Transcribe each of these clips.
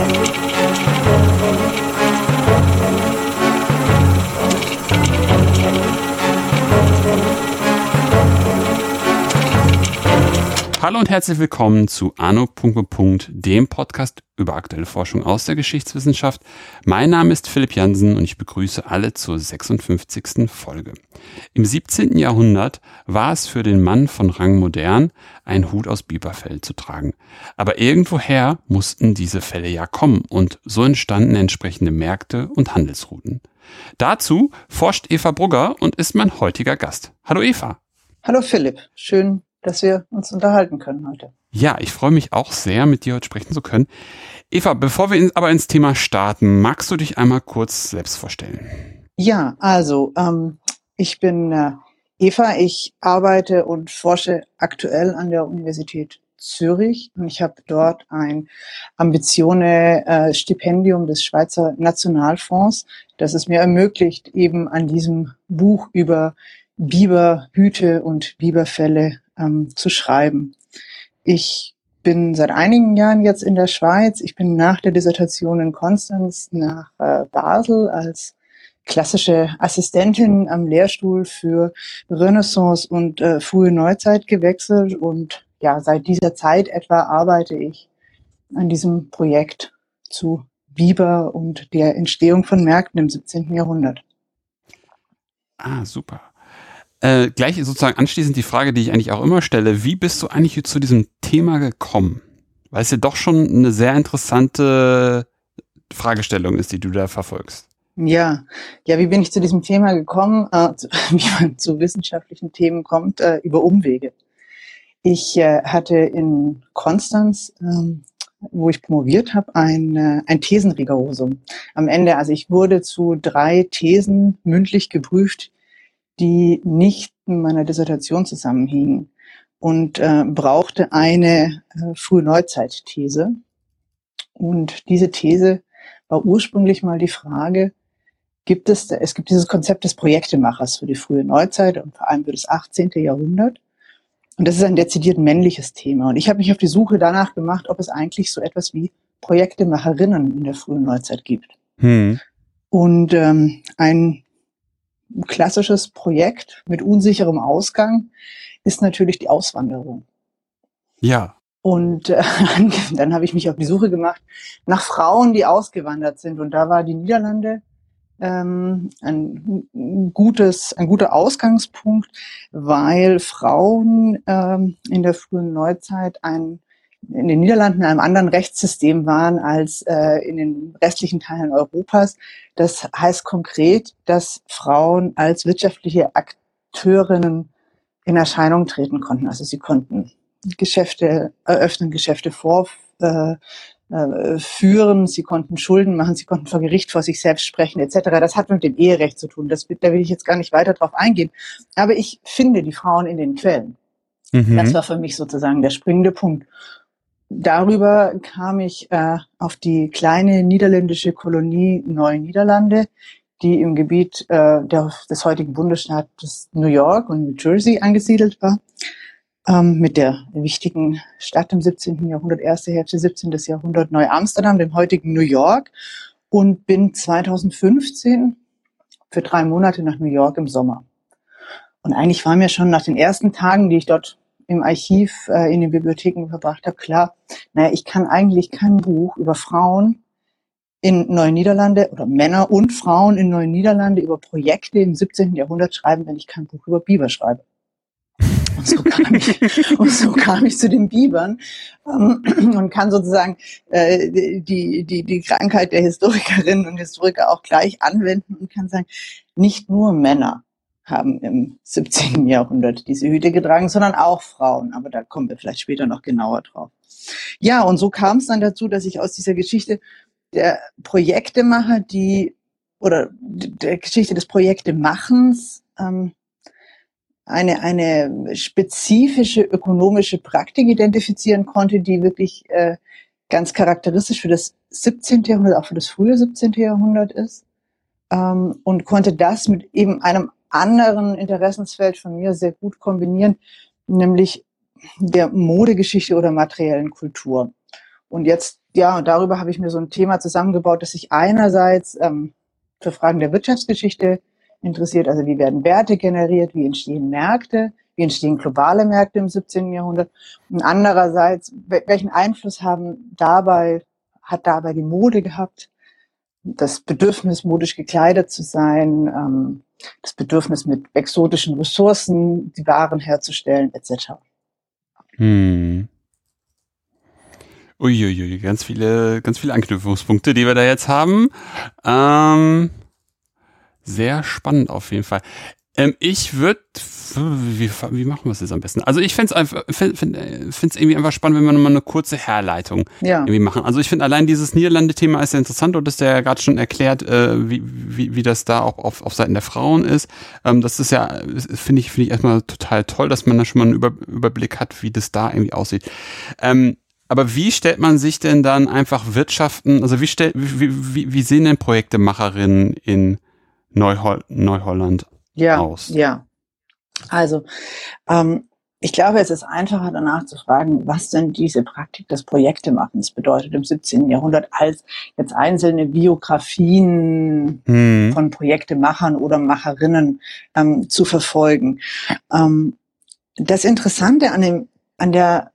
Thank you. Hallo und herzlich willkommen zu Anno. dem Podcast über aktuelle Forschung aus der Geschichtswissenschaft. Mein Name ist Philipp Jansen und ich begrüße alle zur 56. Folge. Im 17. Jahrhundert war es für den Mann von Rang modern, einen Hut aus Biberfell zu tragen. Aber irgendwoher mussten diese Fälle ja kommen und so entstanden entsprechende Märkte und Handelsrouten. Dazu forscht Eva Brugger und ist mein heutiger Gast. Hallo Eva. Hallo Philipp, schön, dass wir uns unterhalten können heute. Ja, ich freue mich auch sehr, mit dir heute sprechen zu können. Eva, bevor wir aber ins Thema starten, magst du dich einmal kurz selbst vorstellen? Ja, also ähm, ich bin äh, Eva, ich arbeite und forsche aktuell an der Universität Zürich und ich habe dort ein Ambitione-Stipendium äh, des Schweizer Nationalfonds, das es mir ermöglicht, eben an diesem Buch über Biberhüte und Biberfälle ähm, zu schreiben. Ich bin seit einigen Jahren jetzt in der Schweiz. Ich bin nach der Dissertation in Konstanz nach äh, Basel als klassische Assistentin am Lehrstuhl für Renaissance und äh, frühe Neuzeit gewechselt und ja, seit dieser Zeit etwa arbeite ich an diesem Projekt zu Biber und der Entstehung von Märkten im 17. Jahrhundert. Ah, super. Äh, gleich sozusagen anschließend die Frage, die ich eigentlich auch immer stelle, wie bist du eigentlich zu diesem Thema gekommen? Weil es ja doch schon eine sehr interessante Fragestellung ist, die du da verfolgst. Ja, ja, wie bin ich zu diesem Thema gekommen? Äh, zu, wie man zu wissenschaftlichen Themen kommt, äh, über Umwege. Ich äh, hatte in Konstanz, ähm, wo ich promoviert habe, ein, äh, ein Thesenrigorosum. Am Ende, also ich wurde zu drei Thesen mündlich geprüft, die nicht in meiner Dissertation zusammenhingen und äh, brauchte eine äh, frühe Neuzeit-These. Und diese These war ursprünglich mal die Frage, gibt es, es gibt dieses Konzept des Projektemachers für die frühe Neuzeit und vor allem für das 18. Jahrhundert. Und das ist ein dezidiert männliches Thema. Und ich habe mich auf die Suche danach gemacht, ob es eigentlich so etwas wie Projektemacherinnen in der frühen Neuzeit gibt. Hm. Und ähm, ein klassisches Projekt mit unsicherem Ausgang ist natürlich die Auswanderung. Ja. Und äh, dann habe ich mich auf die Suche gemacht nach Frauen, die ausgewandert sind. Und da war die Niederlande ähm, ein gutes, ein guter Ausgangspunkt, weil Frauen ähm, in der frühen Neuzeit ein in den Niederlanden in einem anderen Rechtssystem waren als äh, in den restlichen Teilen Europas. Das heißt konkret, dass Frauen als wirtschaftliche Akteurinnen in Erscheinung treten konnten. Also sie konnten Geschäfte eröffnen, Geschäfte vorführen, äh, sie konnten Schulden machen, sie konnten vor Gericht vor sich selbst sprechen etc. Das hat mit dem Eherecht zu tun. Das, da will ich jetzt gar nicht weiter drauf eingehen. Aber ich finde die Frauen in den Quellen. Mhm. Das war für mich sozusagen der springende Punkt darüber kam ich äh, auf die kleine niederländische Kolonie Neuniederlande, die im Gebiet äh, der, des heutigen Bundesstaates New York und New Jersey angesiedelt war, ähm, mit der wichtigen Stadt im 17. Jahrhundert, erste Hälfte 17. Jahrhundert Neu-Amsterdam, dem heutigen New York, und bin 2015 für drei Monate nach New York im Sommer. Und eigentlich war mir schon nach den ersten Tagen, die ich dort im Archiv äh, in den Bibliotheken verbracht habe, klar, naja, ich kann eigentlich kein Buch über Frauen in Neuen-Niederlande oder Männer und Frauen in Neuen-Niederlande über Projekte im 17. Jahrhundert schreiben, wenn ich kein Buch über Biber schreibe. Und so kam ich, und so kam ich zu den Bibern ähm, und kann sozusagen äh, die, die, die Krankheit der Historikerinnen und Historiker auch gleich anwenden und kann sagen, nicht nur Männer haben im 17. Jahrhundert diese Hüte getragen, sondern auch Frauen. Aber da kommen wir vielleicht später noch genauer drauf. Ja, und so kam es dann dazu, dass ich aus dieser Geschichte der Projektemacher, die oder der Geschichte des Projektemachens ähm, eine, eine spezifische ökonomische Praktik identifizieren konnte, die wirklich äh, ganz charakteristisch für das 17. Jahrhundert, auch für das frühe 17. Jahrhundert ist. Ähm, und konnte das mit eben einem anderen Interessensfeld von mir sehr gut kombinieren, nämlich der Modegeschichte oder materiellen Kultur. Und jetzt ja, und darüber habe ich mir so ein Thema zusammengebaut, das sich einerseits ähm, für Fragen der Wirtschaftsgeschichte interessiert, also wie werden Werte generiert, wie entstehen Märkte, wie entstehen globale Märkte im 17. Jahrhundert und andererseits, welchen Einfluss haben dabei, hat dabei die Mode gehabt, das Bedürfnis, modisch gekleidet zu sein, ähm, das Bedürfnis mit exotischen Ressourcen die Waren herzustellen, etc. Hm. Uiuiui, ganz viele, ganz viele Anknüpfungspunkte, die wir da jetzt haben. Ähm, sehr spannend auf jeden Fall. Ähm, ich würde, wie, wie machen wir es jetzt am besten? Also ich fände es einfach, find, find, find's irgendwie einfach spannend, wenn wir nochmal eine kurze Herleitung ja. irgendwie machen. Also ich finde allein dieses Niederlande-Thema ist ja interessant und das ist ja gerade schon erklärt, äh, wie, wie, wie das da auch auf, auf Seiten der Frauen ist. Ähm, das ist ja, finde ich, finde ich erstmal total toll, dass man da schon mal einen Über, Überblick hat, wie das da irgendwie aussieht. Ähm, aber wie stellt man sich denn dann einfach Wirtschaften, also wie, stell, wie, wie, wie sehen denn Projektemacherinnen in Neuholl Neuholland ja, aus? Ja, also ähm, ich glaube, es ist einfacher danach zu fragen, was denn diese Praktik des Projektemachens bedeutet im 17. Jahrhundert, als jetzt einzelne Biografien hm. von Projektemachern oder Macherinnen ähm, zu verfolgen. Ähm, das Interessante an, dem, an der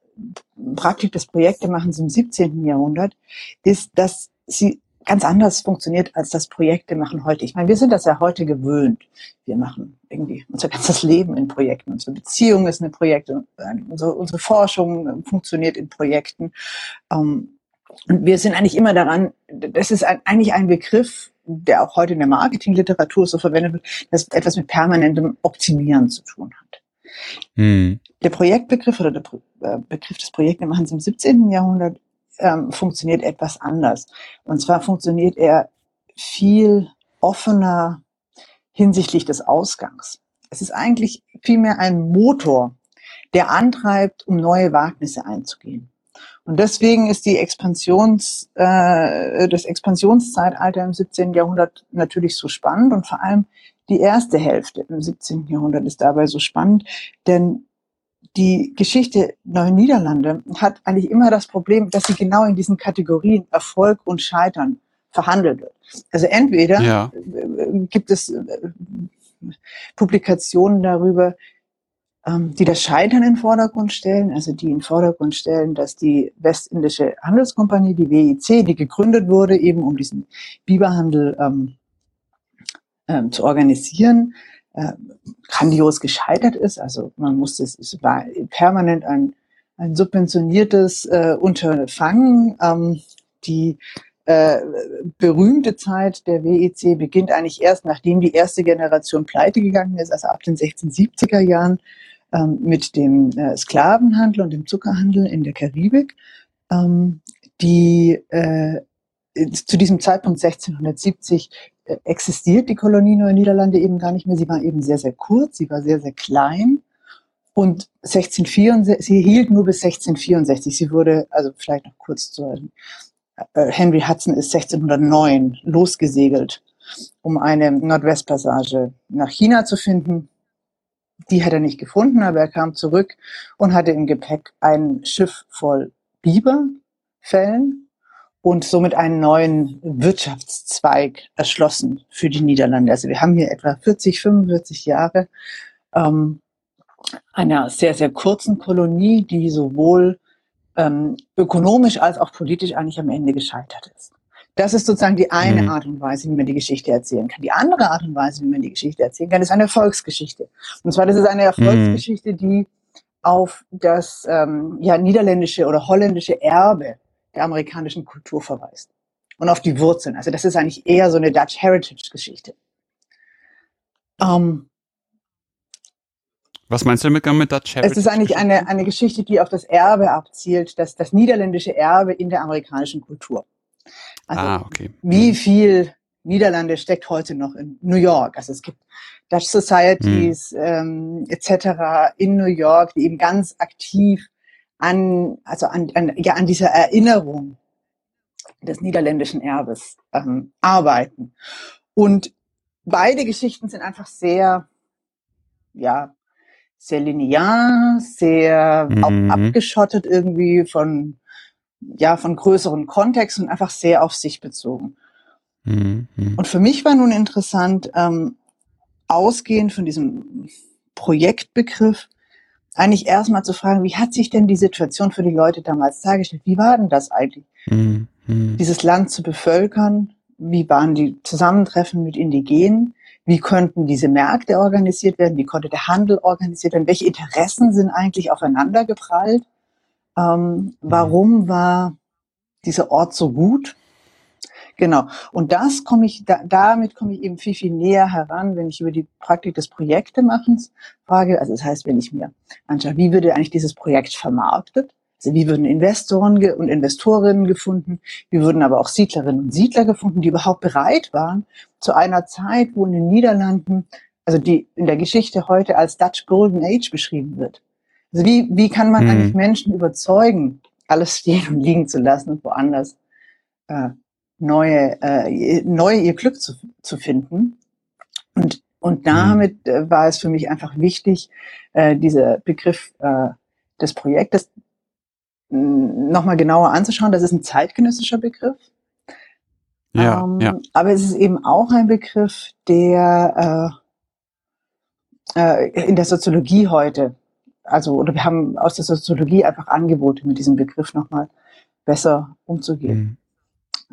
Praktik des Projektemachens im 17. Jahrhundert ist, dass sie ganz anders funktioniert als das Projekte machen heute. Ich meine, wir sind das ja heute gewöhnt. Wir machen irgendwie unser ganzes Leben in Projekten. Unsere Beziehung ist ein Projekt. Unsere, unsere Forschung funktioniert in Projekten. Ähm, und wir sind eigentlich immer daran, das ist eigentlich ein Begriff, der auch heute in der Marketingliteratur so verwendet wird, das etwas mit permanentem Optimieren zu tun hat. Hm. Der Projektbegriff oder der äh, Begriff des Projektemachens im 17. Jahrhundert ähm, funktioniert etwas anders. Und zwar funktioniert er viel offener hinsichtlich des Ausgangs. Es ist eigentlich vielmehr ein Motor, der antreibt, um neue Wagnisse einzugehen. Und deswegen ist die Expansions, äh, das Expansionszeitalter im 17. Jahrhundert natürlich so spannend und vor allem die erste Hälfte im 17. Jahrhundert ist dabei so spannend, denn die Geschichte Neuen Niederlande hat eigentlich immer das Problem, dass sie genau in diesen Kategorien Erfolg und Scheitern verhandelt wird. Also entweder ja. gibt es äh, Publikationen darüber, ähm, die das Scheitern in den Vordergrund stellen, also die in den Vordergrund stellen, dass die Westindische Handelskompanie, die WIC, die gegründet wurde, eben um diesen Biberhandel ähm, ähm, zu organisieren, äh, grandios gescheitert ist. Also man musste, es, war permanent ein, ein subventioniertes äh, Unterfangen. Ähm, die äh, berühmte Zeit der WEC beginnt eigentlich erst, nachdem die erste Generation pleite gegangen ist, also ab den 1670er Jahren ähm, mit dem äh, Sklavenhandel und dem Zuckerhandel in der Karibik. Ähm, die äh, zu diesem Zeitpunkt 1670 äh, existiert die Kolonie Neue Niederlande eben gar nicht mehr. Sie war eben sehr, sehr kurz, sie war sehr, sehr klein. Und 1664, sie hielt nur bis 1664. Sie wurde, also vielleicht noch kurz zu, äh, Henry Hudson ist 1609 losgesegelt, um eine Nordwestpassage nach China zu finden. Die hat er nicht gefunden, aber er kam zurück und hatte im Gepäck ein Schiff voll Biberfällen und somit einen neuen Wirtschaftszweig erschlossen für die Niederlande. Also wir haben hier etwa 40, 45 Jahre ähm, einer sehr, sehr kurzen Kolonie, die sowohl ähm, ökonomisch als auch politisch eigentlich am Ende gescheitert ist. Das ist sozusagen die eine mhm. Art und Weise, wie man die Geschichte erzählen kann. Die andere Art und Weise, wie man die Geschichte erzählen kann, ist eine Erfolgsgeschichte. Und zwar, das ist eine Erfolgsgeschichte, mhm. die auf das ähm, ja, niederländische oder holländische Erbe der amerikanischen Kultur verweist und auf die Wurzeln. Also das ist eigentlich eher so eine Dutch Heritage Geschichte. Ähm, was meinst du damit mit Dutch Heritage? Es ist eigentlich eine, eine Geschichte, die auf das Erbe abzielt, das, das niederländische Erbe in der amerikanischen Kultur. Also ah, okay. wie mhm. viel Niederlande steckt heute noch in New York? Also es gibt Dutch Societies hm. ähm, etc. in New York, die eben ganz aktiv an, also an, an, ja, an dieser Erinnerung des niederländischen Erbes ähm, arbeiten. Und beide Geschichten sind einfach sehr, ja, sehr linear, sehr mhm. abgeschottet irgendwie von ja, von größeren Kontexten und einfach sehr auf sich bezogen. Mhm. Und für mich war nun interessant, ähm, ausgehend von diesem Projektbegriff, eigentlich erstmal zu fragen, wie hat sich denn die Situation für die Leute damals dargestellt? Wie war denn das eigentlich? Mhm. Dieses Land zu bevölkern? Wie waren die Zusammentreffen mit Indigenen? Wie könnten diese Märkte organisiert werden? Wie konnte der Handel organisiert werden? Welche Interessen sind eigentlich aufeinander geprallt? Ähm, warum war dieser Ort so gut? Genau. Und das komme ich, da, damit komme ich eben viel, viel näher heran, wenn ich über die Praktik des Projektemachens frage. Also das heißt, wenn ich mir anschaue, wie würde eigentlich dieses Projekt vermarktet? Also wie würden Investoren und Investorinnen gefunden? Wie würden aber auch Siedlerinnen und Siedler gefunden, die überhaupt bereit waren, zu einer Zeit, wo in den Niederlanden, also die in der Geschichte heute als Dutch Golden Age beschrieben wird. Also wie, wie kann man mhm. eigentlich Menschen überzeugen, alles stehen und liegen zu lassen und woanders äh, neue, äh, neu ihr Glück zu, zu finden. Und, und mhm. damit äh, war es für mich einfach wichtig, äh, dieser Begriff äh, des Projektes nochmal genauer anzuschauen. Das ist ein zeitgenössischer Begriff. Ja, ähm, ja. Aber es ist eben auch ein Begriff, der äh, äh, in der Soziologie heute, also oder wir haben aus der Soziologie einfach Angebote, mit diesem Begriff nochmal besser umzugehen.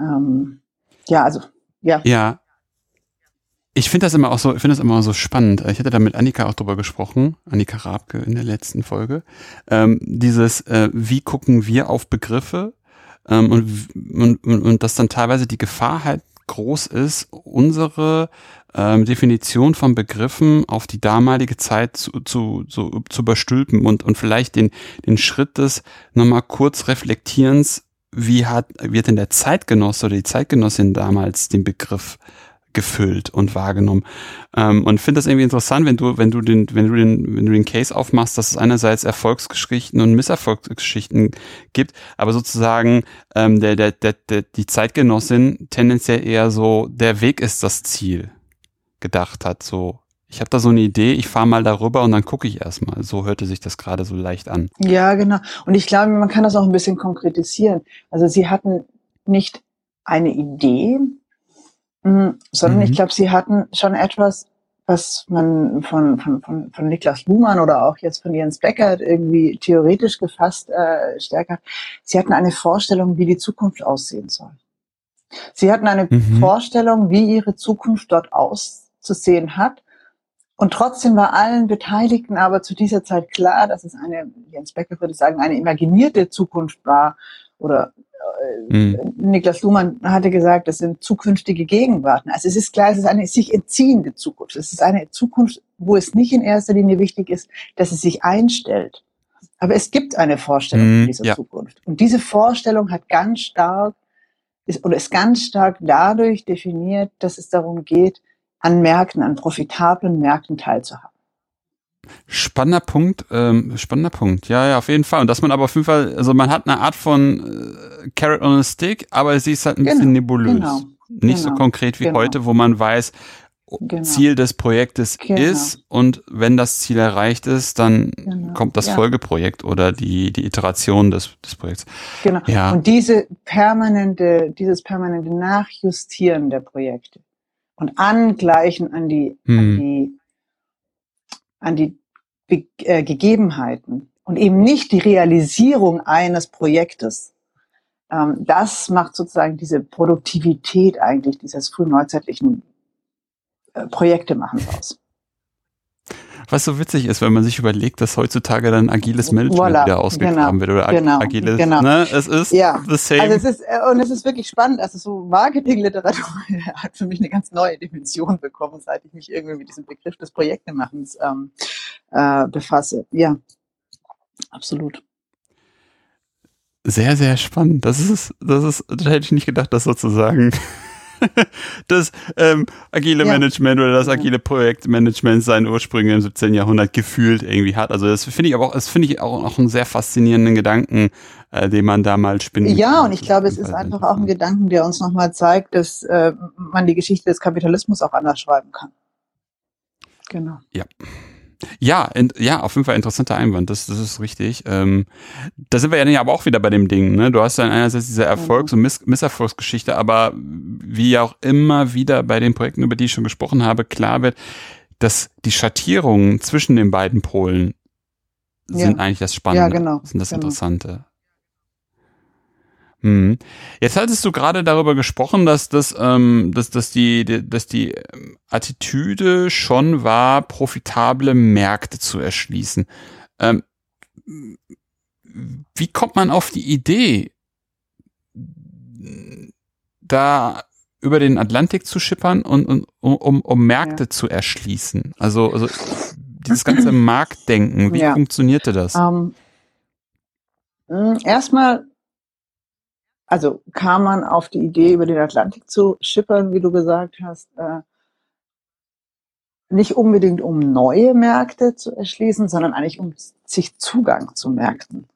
Ähm, ja, also, ja. Ja. Ich finde das immer auch so, ich finde das immer so spannend. Ich hatte da mit Annika auch drüber gesprochen, Annika Rabke in der letzten Folge. Ähm, dieses, äh, wie gucken wir auf Begriffe ähm, und, und, und dass dann teilweise die Gefahr halt groß ist, unsere ähm, Definition von Begriffen auf die damalige Zeit zu, zu, zu, zu überstülpen und, und vielleicht den, den Schritt des nochmal kurz Reflektierens wie hat, hat denn der Zeitgenosse oder die Zeitgenossin damals den Begriff gefüllt und wahrgenommen. Ähm, und finde das irgendwie interessant, wenn du, wenn du den, wenn du den, wenn du den Case aufmachst, dass es einerseits Erfolgsgeschichten und Misserfolgsgeschichten gibt, aber sozusagen ähm, der, der, der, der, die Zeitgenossin tendenziell eher so, der Weg ist das Ziel gedacht hat, so ich habe da so eine Idee, ich fahre mal darüber und dann gucke ich erstmal. So hörte sich das gerade so leicht an. Ja, genau. Und ich glaube, man kann das auch ein bisschen konkretisieren. Also sie hatten nicht eine Idee, mh, sondern mhm. ich glaube, sie hatten schon etwas, was man von, von, von, von Niklas Luhmann oder auch jetzt von Jens Beckert irgendwie theoretisch gefasst äh, stärker. Sie hatten eine Vorstellung, wie die Zukunft aussehen soll. Sie hatten eine mhm. Vorstellung, wie ihre Zukunft dort auszusehen hat und trotzdem war allen Beteiligten aber zu dieser Zeit klar, dass es eine, Jens Becker würde sagen, eine imaginierte Zukunft war. Oder äh, mhm. Niklas Luhmann hatte gesagt, das sind zukünftige Gegenwarten. Also es ist klar, es ist eine sich entziehende Zukunft. Es ist eine Zukunft, wo es nicht in erster Linie wichtig ist, dass es sich einstellt. Aber es gibt eine Vorstellung mhm, dieser ja. Zukunft. Und diese Vorstellung hat ganz stark, ist, oder ist ganz stark dadurch definiert, dass es darum geht, an Märkten, an profitablen Märkten teilzuhaben. Spannender Punkt, ähm, spannender Punkt. Ja, ja, auf jeden Fall. Und dass man aber auf jeden Fall, also man hat eine Art von äh, Carrot on a Stick, aber sie ist halt ein genau, bisschen nebulös. Genau, Nicht genau, so konkret wie genau. heute, wo man weiß, genau. Ziel des Projektes genau. ist und wenn das Ziel erreicht ist, dann kommt das ja. Folgeprojekt oder die, die Iteration des, des Projekts. Genau. Ja. Und diese permanente, dieses permanente Nachjustieren der Projekte, und angleichen an die, hm. an die, an die Be äh, Gegebenheiten und eben nicht die Realisierung eines Projektes. Ähm, das macht sozusagen diese Produktivität eigentlich dieses frühneuzeitlichen äh, Projektemachens aus. Was so witzig ist, wenn man sich überlegt, dass heutzutage dann agiles Management voilà, wieder ausgegraben genau, wird oder genau, agiles, genau. ne? Es ist ja. the same. Also es ist, äh, und es ist wirklich spannend, also so Marketingliteratur hat für mich eine ganz neue Dimension bekommen, seit ich mich irgendwie mit diesem Begriff des Projektemachens ähm, äh, befasse. Ja, absolut. Sehr, sehr spannend. Das ist, das ist, da hätte ich nicht gedacht, dass sozusagen das ähm, agile ja. Management oder das agile Projektmanagement seine Ursprünge im 17. Jahrhundert gefühlt irgendwie hat. Also das finde ich aber auch, das finde ich auch noch einen sehr faszinierenden Gedanken, äh, den man da mal spinnt. Ja, und ich glaube, es ist einfach auch ein Gedanken, der uns nochmal zeigt, dass äh, man die Geschichte des Kapitalismus auch anders schreiben kann. Genau. Ja. Ja, in, ja, auf jeden Fall interessanter Einwand, das, das ist richtig. Ähm, da sind wir ja aber auch wieder bei dem Ding, ne? Du hast dann einerseits diese Erfolgs- und Miss Misserfolgsgeschichte, aber wie ja auch immer wieder bei den Projekten, über die ich schon gesprochen habe, klar wird, dass die Schattierungen zwischen den beiden Polen sind ja. eigentlich das Spannende, ja, genau, sind das genau. Interessante. Hm. Jetzt hattest du gerade darüber gesprochen, dass das, ähm, dass, dass die, dass die ähm, Attitüde schon war, profitable Märkte zu erschließen. Ähm, wie kommt man auf die Idee, da über den Atlantik zu schippern und, und um, um Märkte ja. zu erschließen? Also, also dieses ganze Marktdenken, wie ja. funktionierte das? Um, ähm, erstmal also kam man auf die Idee, über den Atlantik zu schippern, wie du gesagt hast, äh, nicht unbedingt um neue Märkte zu erschließen, sondern eigentlich um sich Zugang zu Märkten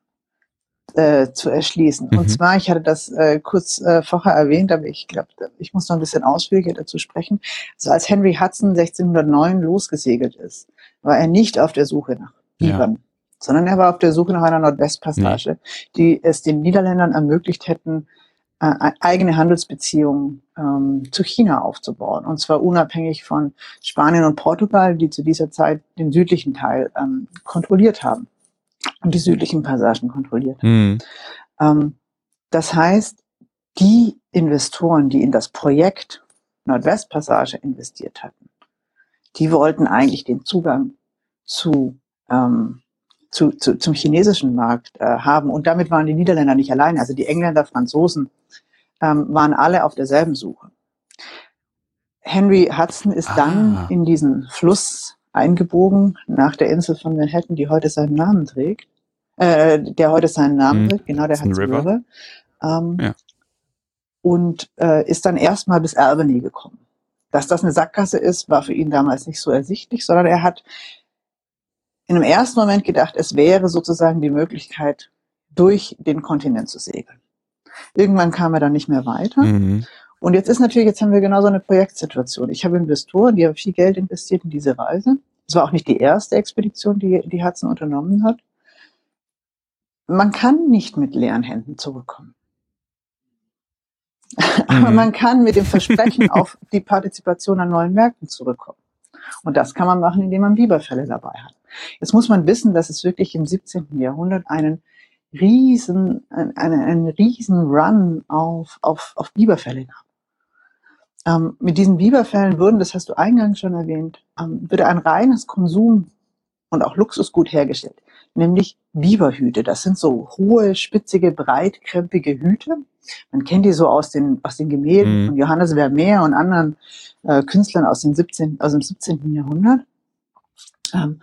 äh, zu erschließen. Mhm. Und zwar, ich hatte das äh, kurz äh, vorher erwähnt, aber ich glaube, ich muss noch ein bisschen ausführlicher dazu sprechen. Also als Henry Hudson 1609 losgesegelt ist, war er nicht auf der Suche nach Bibern. Ja sondern er war auf der Suche nach einer Nordwestpassage, ja. die es den Niederländern ermöglicht hätten, äh, eigene Handelsbeziehungen ähm, zu China aufzubauen. Und zwar unabhängig von Spanien und Portugal, die zu dieser Zeit den südlichen Teil ähm, kontrolliert haben und die südlichen Passagen kontrolliert haben. Mhm. Ähm, das heißt, die Investoren, die in das Projekt Nordwestpassage investiert hatten, die wollten eigentlich den Zugang zu ähm, zu, zu, zum chinesischen Markt äh, haben. Und damit waren die Niederländer nicht allein. Also die Engländer, Franzosen ähm, waren alle auf derselben Suche. Henry Hudson ist ah. dann in diesen Fluss eingebogen nach der Insel von Manhattan, die heute seinen Namen trägt. Äh, der heute seinen Namen hm. trägt, genau, der Hudson River. River. Ähm, ja. Und äh, ist dann erstmal bis Albany gekommen. Dass das eine Sackgasse ist, war für ihn damals nicht so ersichtlich, sondern er hat in einem ersten Moment gedacht, es wäre sozusagen die Möglichkeit, durch den Kontinent zu segeln. Irgendwann kam er dann nicht mehr weiter. Mhm. Und jetzt ist natürlich, jetzt haben wir genau so eine Projektsituation. Ich habe Investoren, die haben viel Geld investiert in diese Reise. Es war auch nicht die erste Expedition, die, die Hudson unternommen hat. Man kann nicht mit leeren Händen zurückkommen. Aber mhm. man kann mit dem Versprechen auf die Partizipation an neuen Märkten zurückkommen. Und das kann man machen, indem man Biberfälle dabei hat. Jetzt muss man wissen, dass es wirklich im 17. Jahrhundert einen riesen, einen, einen riesen Run auf, auf, auf Biberfälle gab. Ähm, mit diesen Biberfällen wurden, das hast du eingangs schon erwähnt, ähm, würde ein reines Konsum und auch Luxusgut hergestellt, nämlich Biberhüte. Das sind so hohe, spitzige, breitkrempige Hüte. Man kennt die so aus den, aus den Gemälden mhm. von Johannes Vermeer und anderen äh, Künstlern aus, dem 17, aus dem 17. Jahrhundert. Ähm,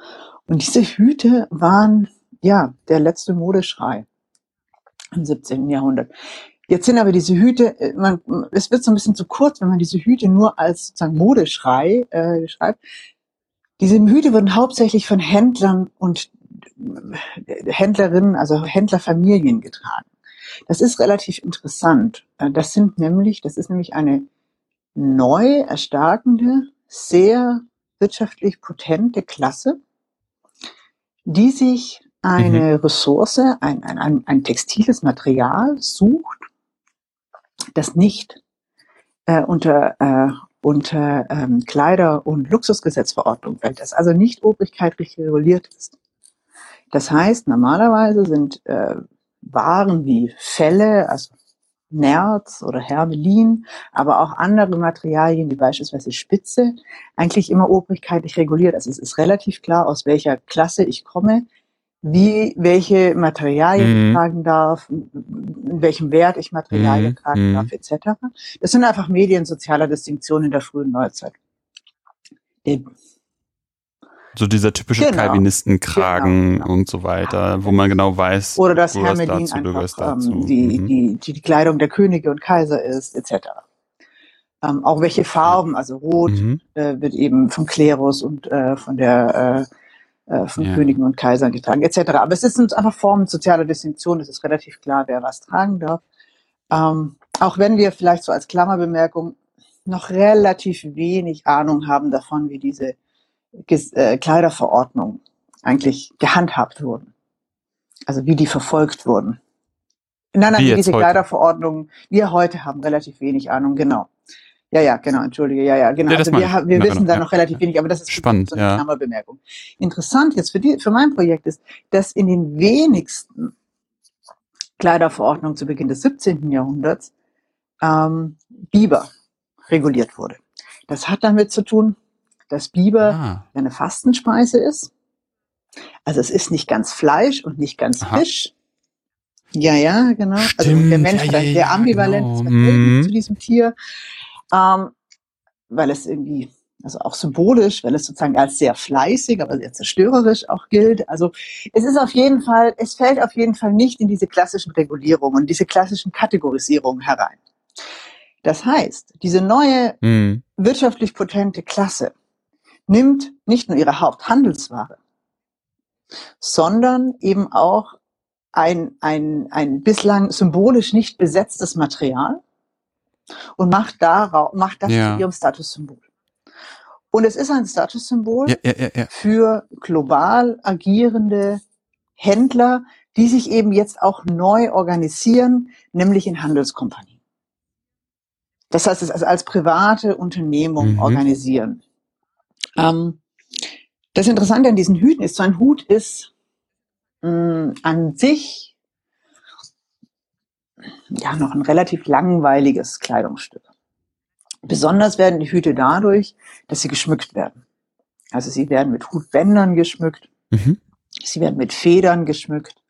und diese Hüte waren, ja, der letzte Modeschrei im 17. Jahrhundert. Jetzt sind aber diese Hüte, äh, man, es wird so ein bisschen zu kurz, wenn man diese Hüte nur als sozusagen Modeschrei äh, schreibt. Diese Hüte wurden hauptsächlich von Händlern und Händlerinnen, also Händlerfamilien getragen. Das ist relativ interessant. Äh, das sind nämlich, das ist nämlich eine neu erstarkende, sehr wirtschaftlich potente Klasse, die sich eine mhm. Ressource, ein, ein, ein textiles Material sucht, das nicht äh, unter, äh, unter ähm, Kleider- und Luxusgesetzverordnung fällt, das also nicht obrigkeitlich reguliert ist. Das heißt, normalerweise sind äh, Waren wie Felle, also Nerz oder Hermelin, aber auch andere Materialien wie beispielsweise Spitze eigentlich immer obrigkeitlich reguliert. Also es ist relativ klar, aus welcher Klasse ich komme, wie welche Materialien mhm. ich tragen darf, in welchem Wert ich Materialien mhm. tragen mhm. darf, etc. Das sind einfach Medien sozialer Distinktionen in der frühen Neuzeit. Der so dieser typische genau. Kalvinistenkragen genau, und so weiter, wo man genau weiß, oder dass Hermelin dazu, einfach. Ähm, die, mhm. die, die, die Kleidung der Könige und Kaiser ist, etc. Ähm, auch welche Farben, also Rot mhm. äh, wird eben vom Klerus und äh, von der äh, äh, von ja. Königen und Kaisern getragen, etc. Aber es sind einfach Formen sozialer Distinktion, es ist relativ klar, wer was tragen darf. Ähm, auch wenn wir vielleicht so als Klammerbemerkung noch relativ wenig Ahnung haben davon, wie diese äh, Kleiderverordnung eigentlich gehandhabt wurden. Also wie die verfolgt wurden. Nein, nein, wie diese heute? Kleiderverordnungen wir heute haben relativ wenig Ahnung, genau. Ja, ja, genau, entschuldige, ja, ja, genau. Ja, also wir, wir genau, wissen da ja, noch relativ wenig, aber das ist spannend, so eine ja. Bemerkung. Interessant jetzt für, die, für mein Projekt ist, dass in den wenigsten Kleiderverordnungen zu Beginn des 17. Jahrhunderts ähm, Biber reguliert wurde. Das hat damit zu tun, dass Biber ah. eine Fastenspeise ist. Also es ist nicht ganz Fleisch und nicht ganz Aha. Fisch. Ja, ja, genau. Stimmt, also der Mensch ja, ja, sehr ambivalent genau. mhm. zu diesem Tier ähm, weil es irgendwie, also auch symbolisch, weil es sozusagen als sehr fleißig, aber sehr zerstörerisch auch gilt. Also es ist auf jeden Fall, es fällt auf jeden Fall nicht in diese klassischen Regulierungen, diese klassischen Kategorisierungen herein. Das heißt, diese neue mhm. wirtschaftlich potente Klasse nimmt nicht nur ihre Haupthandelsware, sondern eben auch ein, ein, ein bislang symbolisch nicht besetztes Material, und macht, darauf, macht das ja. zu ihrem Statussymbol. Und es ist ein Statussymbol ja, ja, für global agierende Händler, die sich eben jetzt auch neu organisieren, nämlich in Handelskompanien. Das heißt, es als private Unternehmung mhm. organisieren. Ähm, das Interessante an diesen Hüten ist, so ein Hut ist mh, mm, an sich ja noch ein relativ langweiliges Kleidungsstück. Besonders werden die Hüte dadurch, dass sie geschmückt werden. Also sie werden mit Hutbändern geschmückt, mhm. sie werden mit Federn geschmückt,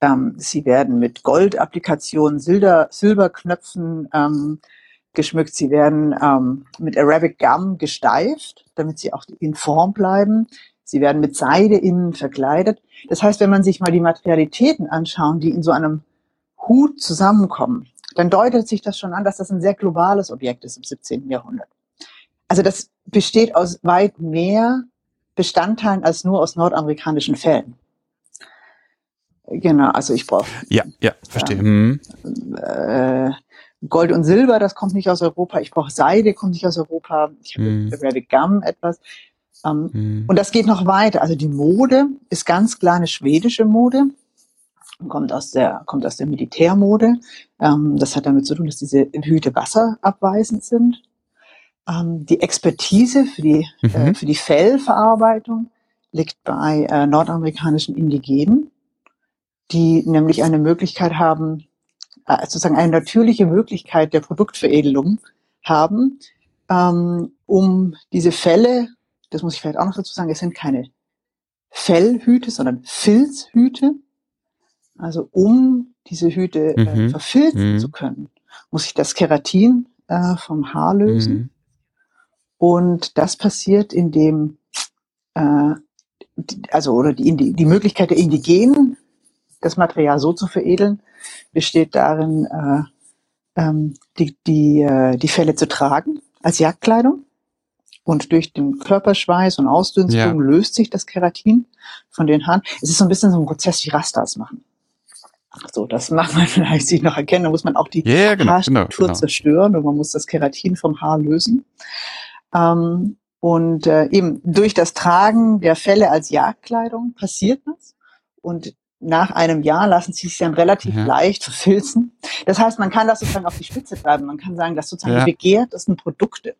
ähm, sie werden mit Goldapplikationen, Silber, Silberknöpfen ähm, geschmückt, sie werden ähm, mit Arabic Gum gesteift, damit sie auch in Form bleiben. Sie werden mit Seide innen verkleidet. Das heißt, wenn man sich mal die Materialitäten anschauen, die in so einem Hut zusammenkommen, dann deutet sich das schon an, dass das ein sehr globales Objekt ist im 17. Jahrhundert. Also das besteht aus weit mehr Bestandteilen als nur aus nordamerikanischen Fällen. Genau, also ich brauche. Ja, ja, verstehe. Ähm, äh, Gold und Silber, das kommt nicht aus Europa. Ich brauche Seide, kommt nicht aus Europa. Ich habe hm. Arabic Gum etwas. Ähm, hm. Und das geht noch weiter. Also die Mode ist ganz klar eine schwedische Mode kommt aus der, kommt aus der Militärmode. Ähm, das hat damit zu tun, dass diese Hüte wasserabweisend sind. Ähm, die Expertise für die, äh, mhm. äh, für die Fellverarbeitung liegt bei äh, nordamerikanischen Indigenen, die nämlich eine Möglichkeit haben, sozusagen eine natürliche Möglichkeit der Produktveredelung haben, ähm, um diese Fälle, das muss ich vielleicht auch noch dazu sagen, es sind keine Fellhüte, sondern Filzhüte, also um diese Hüte äh, mhm. verfilzen mhm. zu können, muss ich das Keratin äh, vom Haar lösen. Mhm. Und das passiert, indem äh, also oder die, die Möglichkeit der Indigenen, das Material so zu veredeln, besteht darin, äh, ähm, die, die, äh, die Felle zu tragen als Jagdkleidung. Und durch den Körperschweiß und Ausdünstung ja. löst sich das Keratin von den Haaren. Es ist so ein bisschen so ein Prozess wie Rastas machen. So, das macht man vielleicht sich noch erkennen. Da muss man auch die yeah, genau, Haarstruktur genau, genau. zerstören und man muss das Keratin vom Haar lösen. Ähm, und äh, eben durch das Tragen der Felle als Jagdkleidung passiert das. Und nach einem Jahr lassen sie sich dann relativ ja. leicht verfilzen. Das heißt, man kann das sozusagen auf die Spitze treiben. Man kann sagen, dass sozusagen ja. die begehrtesten Produkte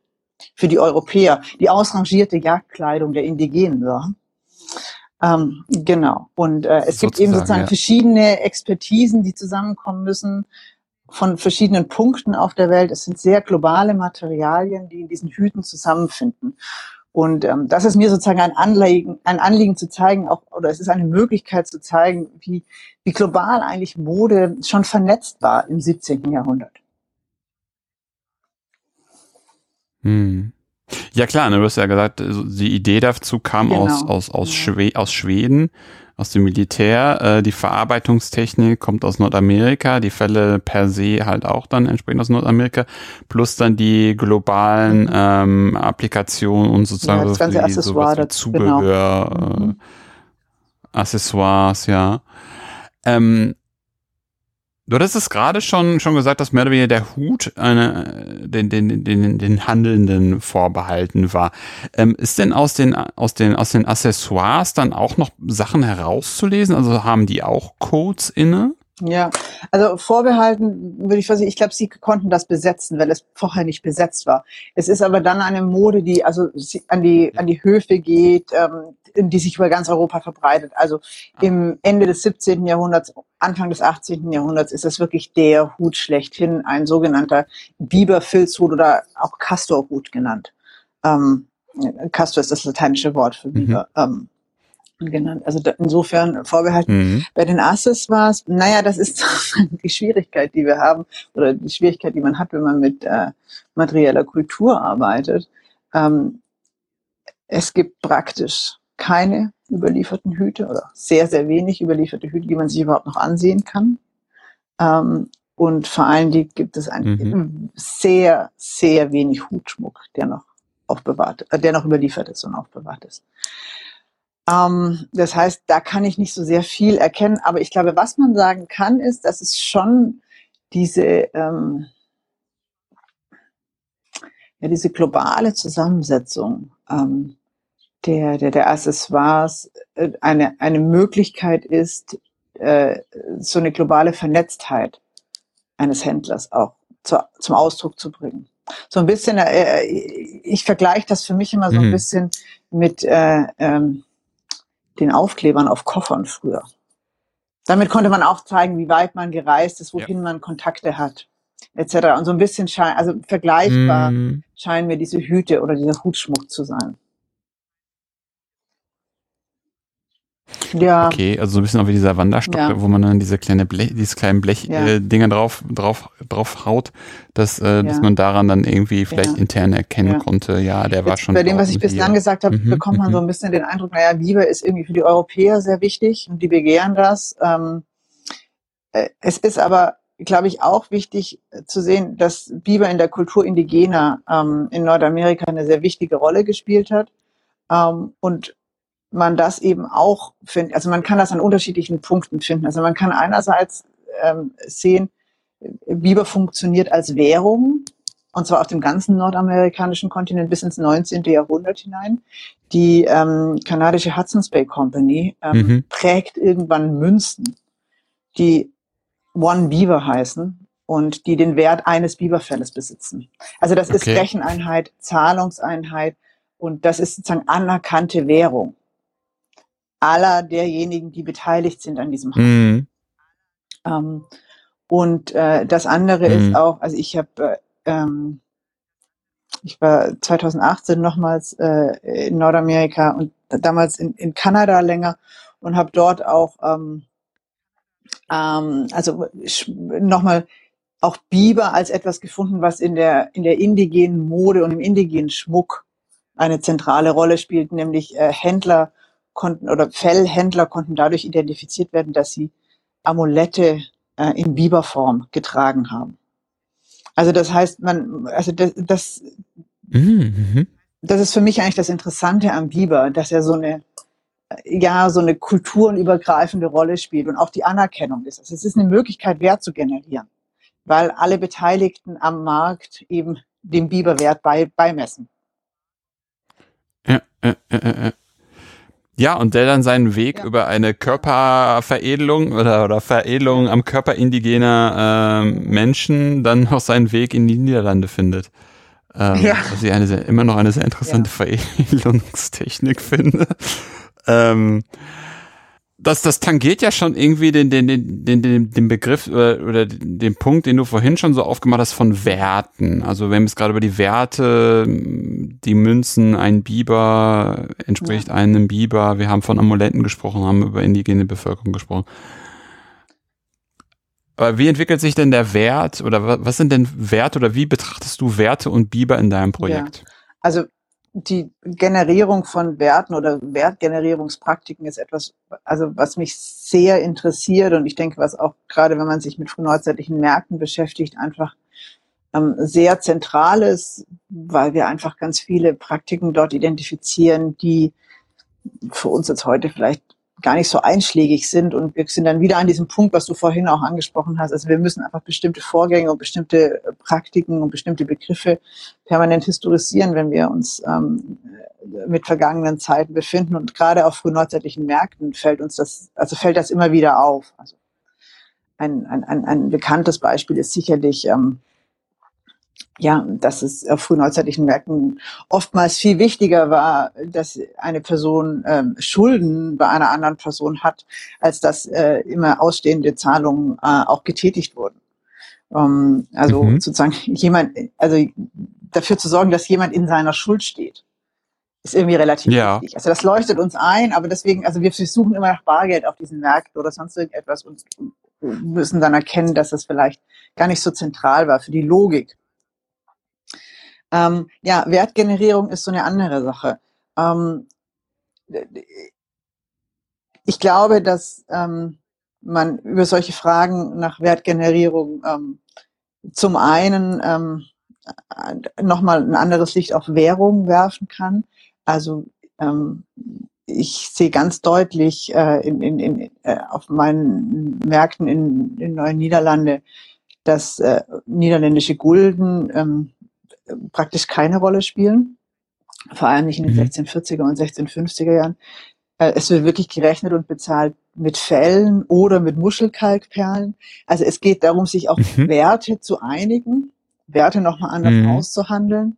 für die Europäer die ausrangierte Jagdkleidung der Indigenen waren. Ähm, genau. Und äh, es sozusagen, gibt eben sozusagen ja. verschiedene Expertisen, die zusammenkommen müssen von verschiedenen Punkten auf der Welt. Es sind sehr globale Materialien, die in diesen Hüten zusammenfinden. Und ähm, das ist mir sozusagen ein Anliegen, ein Anliegen zu zeigen, auch, oder es ist eine Möglichkeit zu zeigen, wie, wie global eigentlich Mode schon vernetzt war im 17. Jahrhundert. Hm. Ja klar, ne, du hast ja gesagt, die Idee dazu kam genau. aus, aus, aus, Schwe aus Schweden, aus dem Militär. Äh, die Verarbeitungstechnik kommt aus Nordamerika, die Fälle per se halt auch dann entsprechend aus Nordamerika, plus dann die globalen ähm, Applikationen und sozusagen ja, das ganze Accessoire dazu, Zubehör, genau. äh, mhm. Accessoires, ja. Ähm, Du hattest es gerade schon, schon gesagt, dass mehr oder weniger der Hut eine, den, den, den, den Handelnden vorbehalten war. Ähm, ist denn aus den, aus, den, aus den Accessoires dann auch noch Sachen herauszulesen? Also haben die auch Codes inne? Ja, also vorbehalten würde ich versuchen, ich glaube, sie konnten das besetzen, weil es vorher nicht besetzt war. Es ist aber dann eine Mode, die also an die, an die Höfe geht, ähm, die sich über ganz Europa verbreitet. Also im Ende des 17. Jahrhunderts, Anfang des 18. Jahrhunderts ist das wirklich der Hut schlechthin, ein sogenannter Biberfilzhut oder auch Castorhut genannt. Ähm, Castor ist das lateinische Wort für Biber. Mhm. Ähm, genannt. Also insofern vorgehalten. Mhm. Bei den Asses war es, naja, das ist die Schwierigkeit, die wir haben oder die Schwierigkeit, die man hat, wenn man mit äh, materieller Kultur arbeitet. Ähm, es gibt praktisch keine überlieferten Hüte oder sehr, sehr wenig überlieferte Hüte, die man sich überhaupt noch ansehen kann. Ähm, und vor allen Dingen gibt es ein mhm. sehr, sehr wenig Hutschmuck, der noch aufbewahrt, äh, der noch überliefert ist und aufbewahrt ist. Ähm, das heißt, da kann ich nicht so sehr viel erkennen. Aber ich glaube, was man sagen kann, ist, dass es schon diese, ähm, ja, diese globale Zusammensetzung ähm, der, der, der Accessoires äh, eine, eine Möglichkeit ist, äh, so eine globale Vernetztheit eines Händlers auch zu, zum Ausdruck zu bringen. So ein bisschen, äh, ich vergleiche das für mich immer so ein mhm. bisschen mit äh, ähm, den Aufklebern auf Koffern früher. Damit konnte man auch zeigen, wie weit man gereist ist, wohin ja. man Kontakte hat, etc. Und so ein bisschen schein, also vergleichbar mm. scheinen mir diese Hüte oder dieser Hutschmuck zu sein. Ja. Okay, also so ein bisschen auch wie dieser Wanderstock, ja. wo man dann diese kleine Blech, dieses kleinen Blech-Dinger ja. äh, drauf, drauf, drauf haut, dass, äh, ja. dass man daran dann irgendwie vielleicht intern erkennen konnte, ja, der war Jetzt schon. Bei dem, was ich bislang gesagt habe, mhm, bekommt man so mhm. ein bisschen den Eindruck, naja, Liebe ist irgendwie für die Europäer sehr wichtig und die begehren das. Ähm, äh, es ist aber, glaube ich, auch wichtig äh, zu sehen, dass Biber in der Kultur indigener ähm, in Nordamerika eine sehr wichtige Rolle gespielt hat. Ähm, und man das eben auch findet. Also man kann das an unterschiedlichen Punkten finden. Also man kann einerseits ähm, sehen, Biber funktioniert als Währung, und zwar auf dem ganzen nordamerikanischen Kontinent bis ins 19. Jahrhundert hinein. Die ähm, kanadische Hudson's Bay Company ähm, mhm. prägt irgendwann Münzen, die One Beaver heißen und die den Wert eines Biberfelles besitzen. Also das okay. ist Recheneinheit, Zahlungseinheit und das ist sozusagen anerkannte Währung aller derjenigen, die beteiligt sind an diesem Handel. Mhm. Ähm, und äh, das andere mhm. ist auch, also ich habe, äh, ähm, ich war 2018 nochmals äh, in Nordamerika und damals in, in Kanada länger und habe dort auch, ähm, ähm, also nochmal auch Biber als etwas gefunden, was in der in der indigenen Mode und im indigenen Schmuck eine zentrale Rolle spielt, nämlich äh, Händler konnten oder Fellhändler konnten dadurch identifiziert werden, dass sie Amulette äh, in Biberform getragen haben. Also das heißt, man, also das, das, mhm. das ist für mich eigentlich das Interessante am Biber, dass er so eine, ja, so eine kulturenübergreifende Rolle spielt und auch die Anerkennung ist. Also es ist eine Möglichkeit, Wert zu generieren, weil alle Beteiligten am Markt eben dem Biberwert bei, beimessen. Ja, ja, ja, ja. Ja, und der dann seinen Weg ja. über eine Körperveredelung oder, oder Veredelung am Körper indigener äh, Menschen dann noch seinen Weg in die Niederlande findet. Ähm, ja. Was ich eine sehr, immer noch eine sehr interessante ja. Veredelungstechnik finde. Ähm, das, das tangiert ja schon irgendwie den, den, den, den, den Begriff oder, oder den Punkt, den du vorhin schon so aufgemacht hast von Werten. Also wir haben jetzt gerade über die Werte, die Münzen, ein Biber entspricht ja. einem Biber. Wir haben von Amuletten gesprochen, haben über indigene Bevölkerung gesprochen. Aber wie entwickelt sich denn der Wert oder was sind denn Werte oder wie betrachtest du Werte und Biber in deinem Projekt? Ja. Also die Generierung von Werten oder Wertgenerierungspraktiken ist etwas, also was mich sehr interessiert und ich denke, was auch gerade, wenn man sich mit frühneuzeitlichen Märkten beschäftigt, einfach ähm, sehr zentral ist, weil wir einfach ganz viele Praktiken dort identifizieren, die für uns jetzt heute vielleicht gar nicht so einschlägig sind. Und wir sind dann wieder an diesem Punkt, was du vorhin auch angesprochen hast. Also wir müssen einfach bestimmte Vorgänge und bestimmte Praktiken und bestimmte Begriffe permanent historisieren, wenn wir uns ähm, mit vergangenen Zeiten befinden. Und gerade auf frühneuzeitlichen Märkten fällt uns das, also fällt das immer wieder auf. Also ein, ein, ein, ein bekanntes Beispiel ist sicherlich ähm, ja, dass es auf frühneuzeitlichen Märkten oftmals viel wichtiger war, dass eine Person ähm, Schulden bei einer anderen Person hat, als dass äh, immer ausstehende Zahlungen äh, auch getätigt wurden. Ähm, also mhm. sozusagen jemand, also dafür zu sorgen, dass jemand in seiner Schuld steht, ist irgendwie relativ ja. wichtig. Also das leuchtet uns ein, aber deswegen, also wir suchen immer nach Bargeld auf diesen Märkten oder sonst irgendetwas und müssen dann erkennen, dass das vielleicht gar nicht so zentral war für die Logik ähm, ja, Wertgenerierung ist so eine andere Sache. Ähm, ich glaube, dass ähm, man über solche Fragen nach Wertgenerierung ähm, zum einen ähm, nochmal ein anderes Licht auf Währung werfen kann. Also ähm, ich sehe ganz deutlich äh, in, in, in, äh, auf meinen Märkten in, in Neuen Niederlande, dass äh, niederländische Gulden ähm, praktisch keine Rolle spielen, vor allem nicht in den mhm. 1640er und 1650er Jahren. Äh, es wird wirklich gerechnet und bezahlt mit Fellen oder mit Muschelkalkperlen. Also es geht darum, sich auf mhm. Werte zu einigen, Werte nochmal anders mhm. auszuhandeln.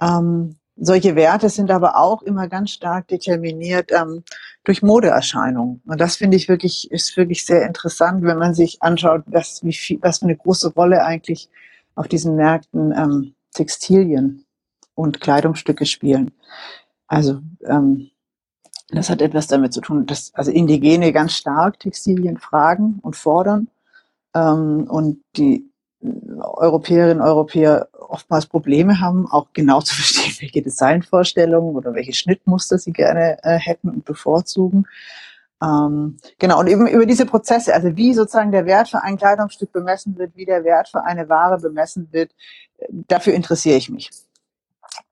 Ähm, solche Werte sind aber auch immer ganz stark determiniert ähm, durch Modeerscheinungen. Und das finde ich wirklich, ist wirklich sehr interessant, wenn man sich anschaut, was, wie viel, was für eine große Rolle eigentlich auf diesen Märkten ähm, Textilien und Kleidungsstücke spielen. Also ähm, das hat etwas damit zu tun, dass also Indigene ganz stark Textilien fragen und fordern ähm, und die Europäerinnen und Europäer oftmals Probleme haben, auch genau zu verstehen, welche Designvorstellungen oder welche Schnittmuster sie gerne äh, hätten und bevorzugen. Ähm, genau, und eben über diese Prozesse, also wie sozusagen der Wert für ein Kleidungsstück bemessen wird, wie der Wert für eine Ware bemessen wird, dafür interessiere ich mich.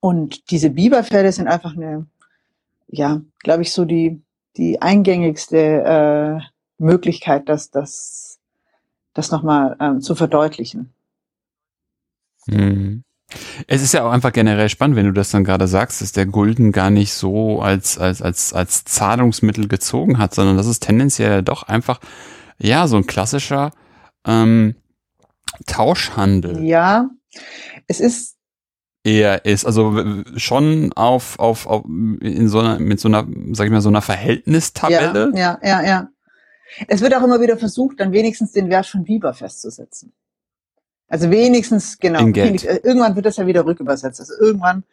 Und diese Biberfelle sind einfach eine, ja, glaube ich, so die, die eingängigste äh, Möglichkeit, das, das, das nochmal ähm, zu verdeutlichen. Mhm. Es ist ja auch einfach generell spannend, wenn du das dann gerade sagst, dass der Gulden gar nicht so als, als, als, als Zahlungsmittel gezogen hat, sondern das ist tendenziell doch einfach, ja, so ein klassischer ähm, Tauschhandel. Ja, es ist eher ist, also schon auf, auf, auf in so einer, mit so einer, sag ich mal, so einer Verhältnistabelle. Ja, ja, ja, ja. Es wird auch immer wieder versucht, dann wenigstens den Wert von Biber festzusetzen. Also wenigstens, genau. Wenig, äh, irgendwann wird das ja wieder rückübersetzt. Also irgendwann,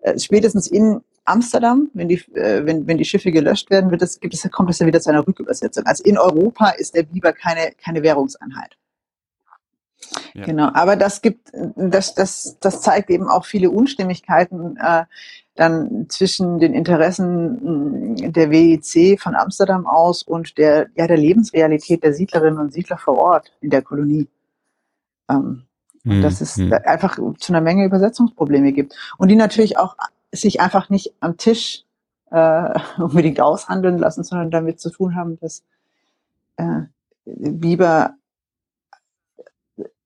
äh, spätestens in Amsterdam, wenn die, äh, wenn, wenn die Schiffe gelöscht werden, wird das, gibt es, kommt es ja wieder zu einer Rückübersetzung. Also in Europa ist der Biber keine, keine Währungseinheit. Ja. Genau, aber das gibt, das, das, das zeigt eben auch viele Unstimmigkeiten äh, dann zwischen den Interessen mm, der WEC von Amsterdam aus und der, ja, der Lebensrealität der Siedlerinnen und Siedler vor Ort in der Kolonie. Ähm, mhm. Dass es mhm. einfach zu einer Menge Übersetzungsprobleme gibt. Und die natürlich auch sich einfach nicht am Tisch äh, unbedingt aushandeln lassen, sondern damit zu tun haben, dass äh, Biber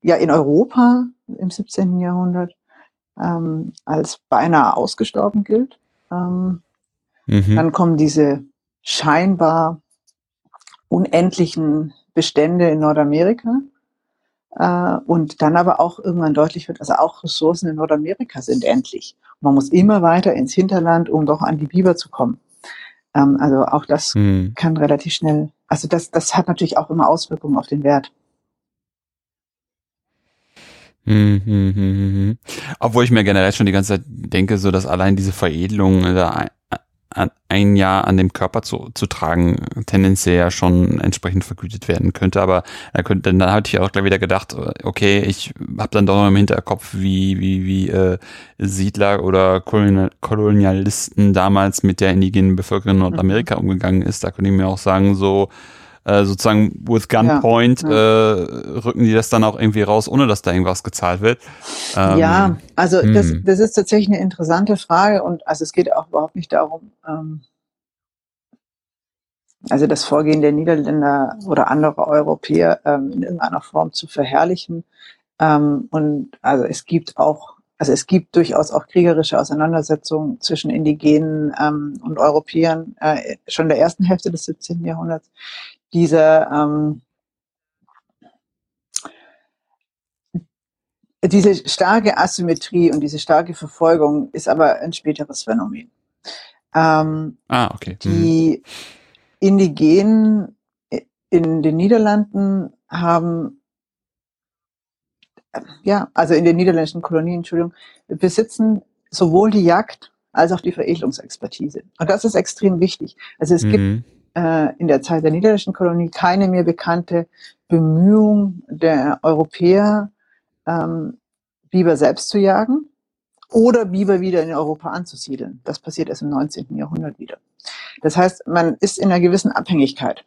ja in Europa im 17. Jahrhundert ähm, als beinahe ausgestorben gilt. Ähm, mhm. Dann kommen diese scheinbar unendlichen Bestände in Nordamerika. Äh, und dann aber auch irgendwann deutlich wird, also auch Ressourcen in Nordamerika sind endlich. man muss immer weiter ins Hinterland, um doch an die Biber zu kommen. Ähm, also auch das mhm. kann relativ schnell, also das, das hat natürlich auch immer Auswirkungen auf den Wert. Hm, hm, hm, hm. Obwohl ich mir generell schon die ganze Zeit denke, so dass allein diese Veredelung da ein, ein Jahr an dem Körper zu, zu tragen, tendenziell ja schon entsprechend vergütet werden könnte. Aber da könnte, dann hatte ich auch gleich wieder gedacht, okay, ich habe dann doch noch im Hinterkopf, wie, wie, wie äh, Siedler oder Kolonialisten damals mit der indigenen Bevölkerung in Nordamerika mhm. umgegangen ist. Da könnte ich mir auch sagen, so äh, sozusagen with Gunpoint ja, ja. Äh, rücken die das dann auch irgendwie raus, ohne dass da irgendwas gezahlt wird. Ähm, ja, also das, hm. das ist tatsächlich eine interessante Frage und also es geht auch überhaupt nicht darum, ähm, also das Vorgehen der Niederländer oder anderer Europäer ähm, in irgendeiner Form zu verherrlichen. Ähm, und also es gibt auch, also es gibt durchaus auch kriegerische Auseinandersetzungen zwischen Indigenen ähm, und Europäern äh, schon in der ersten Hälfte des 17. Jahrhunderts. Diese ähm, diese starke Asymmetrie und diese starke Verfolgung ist aber ein späteres Phänomen. Ähm, ah, okay. Die mhm. Indigenen in den Niederlanden haben, ja, also in den niederländischen Kolonien, Entschuldigung, besitzen sowohl die Jagd als auch die Veredelungsexpertise. Und das ist extrem wichtig. Also es mhm. gibt äh, in der Zeit der niederländischen Kolonie keine mehr bekannte Bemühung der Europäer, ähm, Biber selbst zu jagen oder Biber wieder in Europa anzusiedeln. Das passiert erst im 19. Jahrhundert wieder. Das heißt, man ist in einer gewissen Abhängigkeit.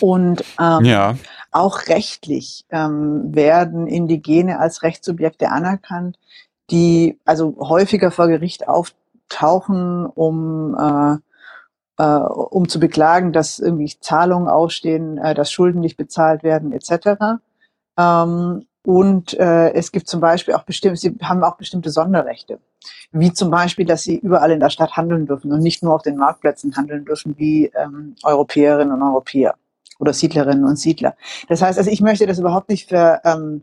Und ähm, ja. auch rechtlich ähm, werden Indigene als Rechtssubjekte anerkannt, die also häufiger vor Gericht auftauchen, um äh, äh, um zu beklagen, dass irgendwie Zahlungen ausstehen, äh, dass Schulden nicht bezahlt werden, etc. Ähm, und äh, es gibt zum Beispiel auch bestimmte, sie haben auch bestimmte Sonderrechte, wie zum Beispiel, dass sie überall in der Stadt handeln dürfen und nicht nur auf den Marktplätzen handeln dürfen wie ähm, Europäerinnen und Europäer oder Siedlerinnen und Siedler. Das heißt, also ich möchte das überhaupt nicht ver, ähm,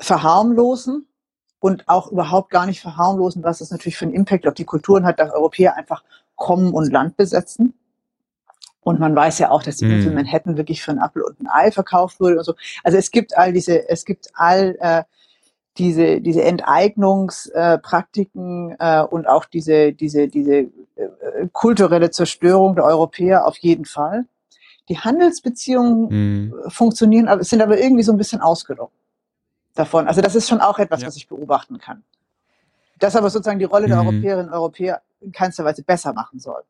verharmlosen und auch überhaupt gar nicht verharmlosen, was das natürlich für einen Impact auf die Kulturen hat, dass Europäer einfach kommen und Land besetzen und man weiß ja auch, dass die Insel mhm. Manhattan wirklich für ein Apfel und ein Ei verkauft wurde und so. Also es gibt all diese, es gibt all äh, diese, diese Enteignungspraktiken äh, äh, und auch diese, diese, diese äh, kulturelle Zerstörung der Europäer auf jeden Fall. Die Handelsbeziehungen mhm. funktionieren, aber sind aber irgendwie so ein bisschen ausgenommen davon. Also das ist schon auch etwas, ja. was ich beobachten kann. Das aber sozusagen die Rolle der mhm. Europäerinnen und Europäer in keinster Weise besser machen soll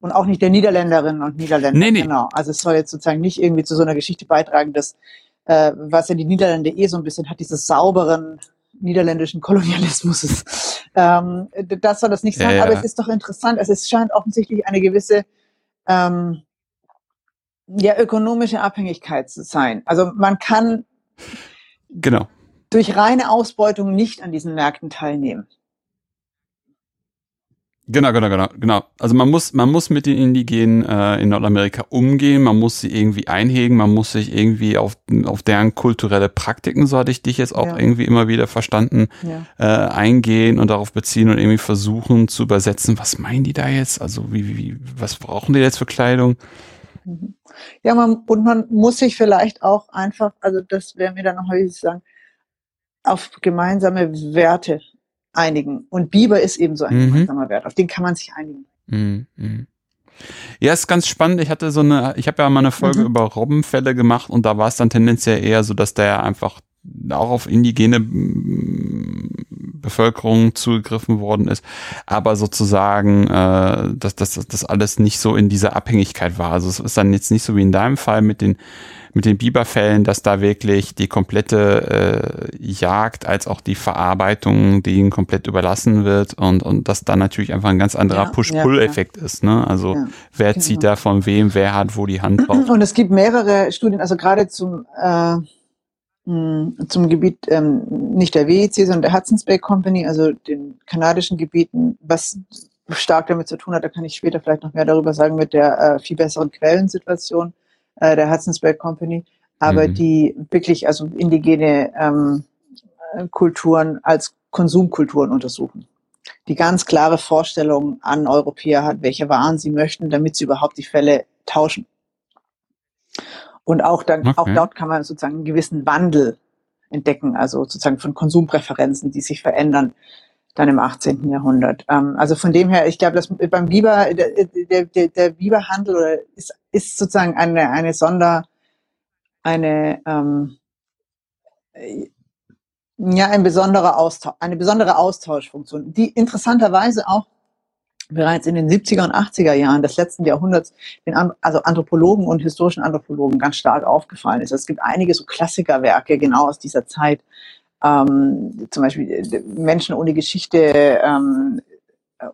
und auch nicht der Niederländerinnen und Niederländer. Nee, nee. Genau. Also es soll jetzt sozusagen nicht irgendwie zu so einer Geschichte beitragen, dass äh, was ja die Niederlande eh so ein bisschen hat, dieses sauberen niederländischen Kolonialismus. ähm, das soll das nicht sein, ja, ja. aber es ist doch interessant. Also es scheint offensichtlich eine gewisse ähm, ja, ökonomische Abhängigkeit zu sein. Also man kann genau. durch reine Ausbeutung nicht an diesen Märkten teilnehmen. Genau, genau, genau, genau. Also man muss, man muss mit den Indigenen äh, in Nordamerika umgehen, man muss sie irgendwie einhegen, man muss sich irgendwie auf, auf deren kulturelle Praktiken, so hatte ich dich jetzt auch ja. irgendwie immer wieder verstanden, ja. äh, eingehen und darauf beziehen und irgendwie versuchen zu übersetzen, was meinen die da jetzt? Also wie, wie, was brauchen die jetzt für Kleidung? Mhm. Ja, man, und man muss sich vielleicht auch einfach, also das wäre mir dann noch häufig sagen, auf gemeinsame Werte einigen. Und Biber ist eben so ein mhm. gemeinsamer Wert, auf den kann man sich einigen. Mhm. mhm. Ja, ist ganz spannend. Ich hatte so eine, ich habe ja mal eine Folge mhm. über Robbenfälle gemacht und da war es dann tendenziell eher so, dass der einfach auch auf indigene Bevölkerung zugegriffen worden ist, aber sozusagen, äh, dass das, das alles nicht so in dieser Abhängigkeit war. Also es ist dann jetzt nicht so wie in deinem Fall mit den mit den Biberfällen, dass da wirklich die komplette äh, Jagd als auch die Verarbeitung denen komplett überlassen wird und, und dass da natürlich einfach ein ganz anderer ja, Push-Pull-Effekt ja, ist. Ne? Also ja, wer genau. zieht da von wem, wer hat wo die Hand drauf. Und es gibt mehrere Studien, also gerade zum äh, hm, zum Gebiet ähm, nicht der WEC, sondern der Hudson's Bay Company, also den kanadischen Gebieten, was stark damit zu tun hat, da kann ich später vielleicht noch mehr darüber sagen, mit der äh, viel besseren Quellensituation äh, der Hudson's Bay Company, aber mhm. die wirklich also indigene ähm, Kulturen als Konsumkulturen untersuchen. Die ganz klare Vorstellung an Europäer hat, welche Waren sie möchten, damit sie überhaupt die Fälle tauschen. Und auch dann, okay. auch dort kann man sozusagen einen gewissen Wandel entdecken, also sozusagen von Konsumpräferenzen, die sich verändern dann im 18. Jahrhundert. Ähm, also von dem her, ich glaube, dass beim Biber, der, der, der Biberhandel ist, ist sozusagen eine, eine Sonder, eine, ähm, ja, ein besonderer Austausch, eine besondere Austauschfunktion, die interessanterweise auch bereits in den 70er und 80er Jahren des letzten Jahrhunderts den also Anthropologen und historischen Anthropologen ganz stark aufgefallen ist. Es gibt einige so Klassikerwerke genau aus dieser Zeit, ähm, zum Beispiel äh, Menschen ohne Geschichte ähm,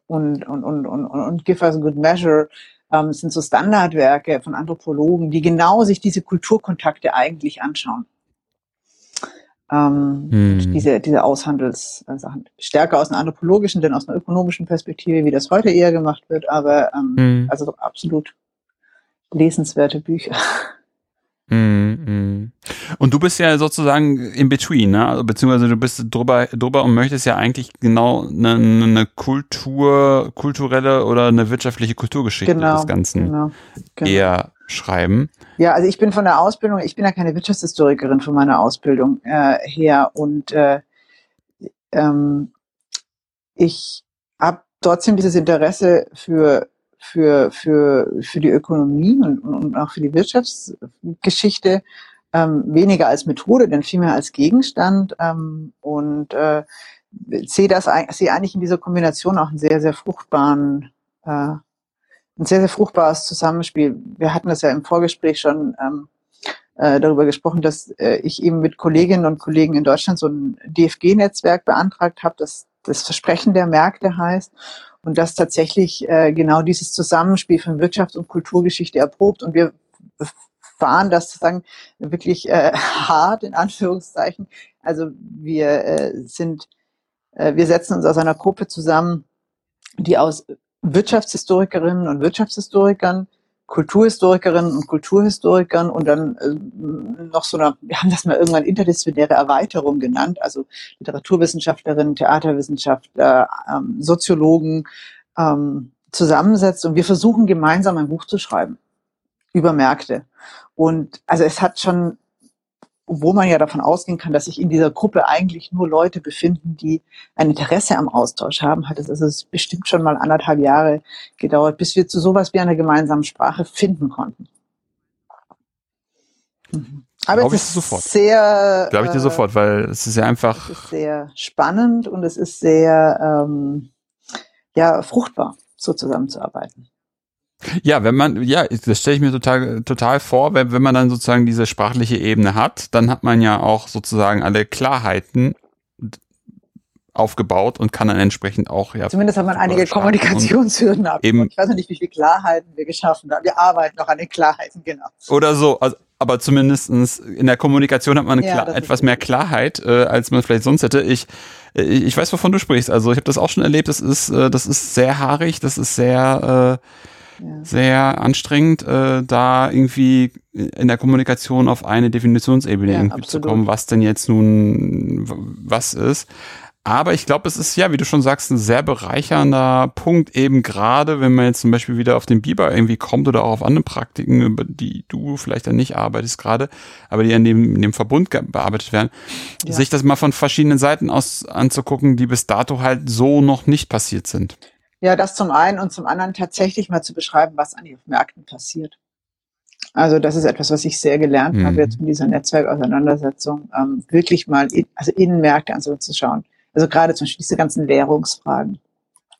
und, und, und, und, und Give Us a Good Measure, ähm, sind so Standardwerke von Anthropologen, die genau sich diese Kulturkontakte eigentlich anschauen. Ähm, hm. Diese, diese Aushandelssachen. Stärker aus einer anthropologischen, denn aus einer ökonomischen Perspektive, wie das heute eher gemacht wird, aber ähm, hm. also absolut lesenswerte Bücher. Mm, Und du bist ja sozusagen in between, ne? Also, beziehungsweise du bist drüber, drüber und möchtest ja eigentlich genau eine, eine Kultur, kulturelle oder eine wirtschaftliche Kulturgeschichte genau, des Ganzen genau, genau. eher schreiben. Ja, also ich bin von der Ausbildung, ich bin ja keine Wirtschaftshistorikerin von meiner Ausbildung äh, her und äh, ähm, ich habe trotzdem dieses Interesse für für, für, für die Ökonomie und, und auch für die Wirtschaftsgeschichte ähm, weniger als Methode, denn vielmehr als Gegenstand ähm, und äh, sehe das sehe eigentlich in dieser Kombination auch einen sehr sehr fruchtbaren äh, ein sehr sehr fruchtbares Zusammenspiel. Wir hatten das ja im Vorgespräch schon ähm, äh, darüber gesprochen, dass äh, ich eben mit Kolleginnen und Kollegen in Deutschland so ein DFG-Netzwerk beantragt habe, das das Versprechen der Märkte heißt und das tatsächlich äh, genau dieses Zusammenspiel von Wirtschafts- und Kulturgeschichte erprobt. Und wir fahren das sozusagen wirklich äh, hart in Anführungszeichen. Also wir äh, sind, äh, wir setzen uns aus einer Gruppe zusammen, die aus Wirtschaftshistorikerinnen und Wirtschaftshistorikern Kulturhistorikerinnen und Kulturhistorikern und dann äh, noch so eine, wir haben das mal irgendwann interdisziplinäre Erweiterung genannt, also Literaturwissenschaftlerinnen, Theaterwissenschaftler, ähm, Soziologen ähm, zusammensetzt und wir versuchen gemeinsam ein Buch zu schreiben über Märkte. Und also es hat schon wo man ja davon ausgehen kann, dass sich in dieser Gruppe eigentlich nur Leute befinden, die ein Interesse am Austausch haben, hat es also bestimmt schon mal anderthalb Jahre gedauert, bis wir zu sowas wie einer gemeinsamen Sprache finden konnten. Mhm. Aber Glaube es ist sofort. sehr. Glaube ich dir äh, sofort, weil es ist ja einfach. Es ist sehr spannend und es ist sehr ähm, ja fruchtbar, so zusammenzuarbeiten. Ja, wenn man, ja, das stelle ich mir total, total vor, wenn, wenn man dann sozusagen diese sprachliche Ebene hat, dann hat man ja auch sozusagen alle Klarheiten aufgebaut und kann dann entsprechend auch ja. Zumindest hat man einige Kommunikationshürden ab. Eben, ich weiß noch nicht, wie viele Klarheiten wir geschaffen haben. Wir arbeiten noch an den Klarheiten, genau. Oder so, also, aber zumindestens in der Kommunikation hat man ja, etwas mehr Klarheit, äh, als man vielleicht sonst hätte. Ich, äh, ich weiß, wovon du sprichst. Also ich habe das auch schon erlebt. Das ist, äh, das ist sehr haarig, das ist sehr äh, sehr anstrengend, äh, da irgendwie in der Kommunikation auf eine Definitionsebene ja, zu kommen, was denn jetzt nun was ist. Aber ich glaube, es ist ja, wie du schon sagst, ein sehr bereichernder Punkt, eben gerade, wenn man jetzt zum Beispiel wieder auf den Biber irgendwie kommt oder auch auf andere Praktiken, über die du vielleicht dann nicht arbeitest gerade, aber die in dem, in dem Verbund bearbeitet werden, ja. sich das mal von verschiedenen Seiten aus anzugucken, die bis dato halt so noch nicht passiert sind. Ja, das zum einen und zum anderen tatsächlich mal zu beschreiben, was an den Märkten passiert. Also das ist etwas, was ich sehr gelernt mhm. habe jetzt in dieser Netzwerkauseinandersetzung, ähm, wirklich mal in, also in Märkte anzuschauen. Also gerade zum Beispiel diese ganzen Währungsfragen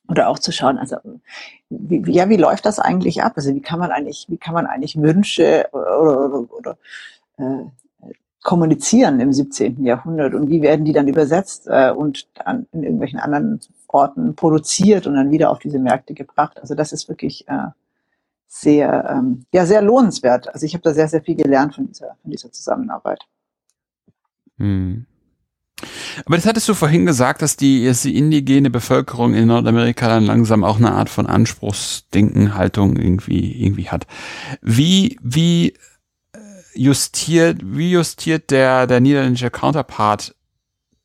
oder auch zu schauen, also wie, ja, wie läuft das eigentlich ab? Also wie kann man eigentlich, wie kann man eigentlich Wünsche oder, oder, oder äh, kommunizieren im 17. Jahrhundert und wie werden die dann übersetzt äh, und dann in irgendwelchen anderen Orten produziert und dann wieder auf diese Märkte gebracht. Also das ist wirklich äh, sehr, ähm, ja, sehr lohnenswert. Also ich habe da sehr, sehr viel gelernt von dieser, von dieser Zusammenarbeit. Hm. Aber das hattest du vorhin gesagt, dass die, dass die indigene Bevölkerung in Nordamerika dann langsam auch eine Art von Anspruchsdenken, Haltung irgendwie, irgendwie hat. Wie, wie justiert, wie justiert der, der niederländische Counterpart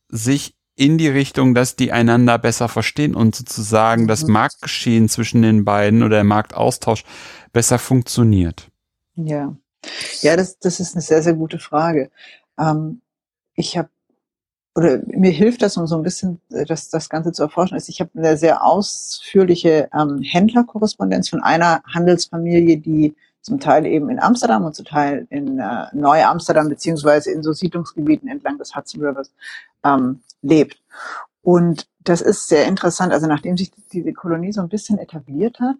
sich in die Richtung, dass die einander besser verstehen und sozusagen das mhm. Marktgeschehen zwischen den beiden oder der Marktaustausch besser funktioniert? Ja, ja, das, das ist eine sehr, sehr gute Frage. Ähm, ich habe oder mir hilft das, um so ein bisschen äh, das, das Ganze zu erforschen, ist, ich habe eine sehr ausführliche ähm, Händlerkorrespondenz von einer Handelsfamilie, die zum Teil eben in Amsterdam und zum Teil in äh, Neu-Amsterdam beziehungsweise in so Siedlungsgebieten entlang des Hudson Rivers ähm, lebt. Und das ist sehr interessant. Also nachdem sich diese Kolonie so ein bisschen etabliert hat,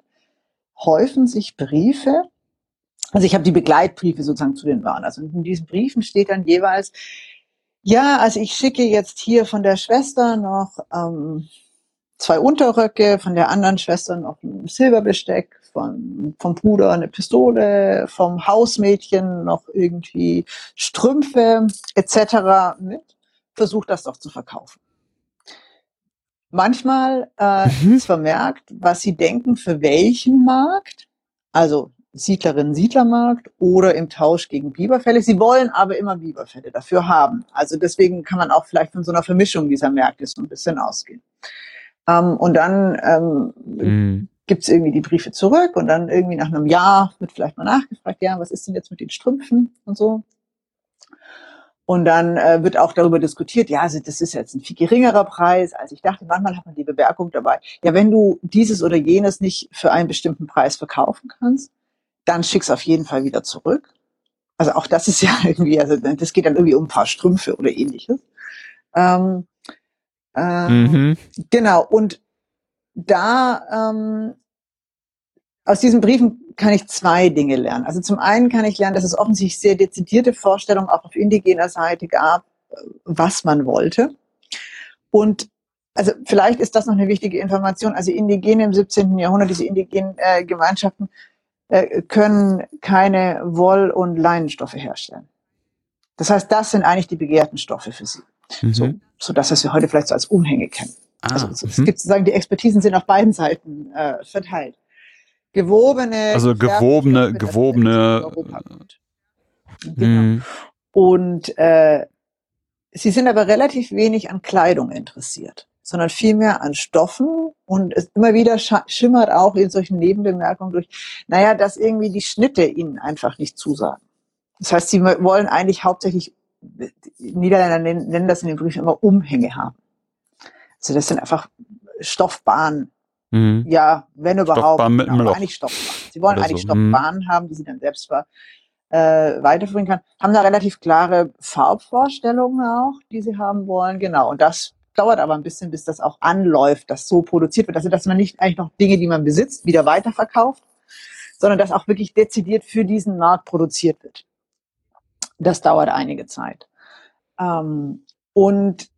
häufen sich Briefe. Also ich habe die Begleitbriefe sozusagen zu den Waren. Also in diesen Briefen steht dann jeweils, ja, also ich schicke jetzt hier von der Schwester noch ähm, zwei Unterröcke, von der anderen Schwester noch ein Silberbesteck, von, vom Bruder eine Pistole, vom Hausmädchen noch irgendwie Strümpfe etc. mit, versucht das doch zu verkaufen. Manchmal äh, mhm. ist vermerkt, was sie denken, für welchen Markt. Also Siedlerinnen-Siedlermarkt oder im Tausch gegen Biberfälle. Sie wollen aber immer Biberfälle dafür haben. Also deswegen kann man auch vielleicht von so einer Vermischung dieser Märkte so ein bisschen ausgehen. Ähm, und dann ähm, mhm. Gibt irgendwie die Briefe zurück und dann irgendwie nach einem Jahr wird vielleicht mal nachgefragt, ja, was ist denn jetzt mit den Strümpfen und so. Und dann äh, wird auch darüber diskutiert, ja, also das ist jetzt ein viel geringerer Preis, als ich dachte. Manchmal hat man die Bemerkung dabei, ja, wenn du dieses oder jenes nicht für einen bestimmten Preis verkaufen kannst, dann schick's auf jeden Fall wieder zurück. Also auch das ist ja irgendwie, also das geht dann irgendwie um ein paar Strümpfe oder ähnliches. Ähm, äh, mhm. Genau, und da ähm, aus diesen Briefen kann ich zwei Dinge lernen. Also zum einen kann ich lernen, dass es offensichtlich sehr dezidierte Vorstellungen auch auf indigener Seite gab, was man wollte. Und also vielleicht ist das noch eine wichtige Information. Also Indigene im 17. Jahrhundert, diese indigenen äh, Gemeinschaften äh, können keine Woll- und Leinenstoffe herstellen. Das heißt, das sind eigentlich die begehrten Stoffe für sie. Mhm. So, so dass wir heute vielleicht so als Umhänge kennen. Ah, also es, mhm. gibt sozusagen, die Expertisen sind auf beiden Seiten äh, verteilt. Gewobene. Also gewobene, gewobene. Genau. Mhm. Und äh, sie sind aber relativ wenig an Kleidung interessiert sondern vielmehr an Stoffen. Und es immer wieder schimmert auch in solchen Nebenbemerkungen durch, naja, dass irgendwie die Schnitte ihnen einfach nicht zusagen. Das heißt, sie wollen eigentlich hauptsächlich, Niederländer nennen, nennen das in den Briefen immer Umhänge haben. Also das sind einfach Stoffbahnen. Mhm. Ja, wenn überhaupt. Stoffbahn mit genau, eigentlich Stoffbahnen. Sie wollen eigentlich so. Stoffbahnen mhm. haben, die sie dann selbst äh, weiterführen kann. Haben da relativ klare Farbvorstellungen auch, die sie haben wollen. Genau. Und das dauert aber ein bisschen, bis das auch anläuft, dass so produziert wird. Also, dass man nicht eigentlich noch Dinge, die man besitzt, wieder weiterverkauft, sondern dass auch wirklich dezidiert für diesen Markt produziert wird. Das dauert einige Zeit. Ähm, und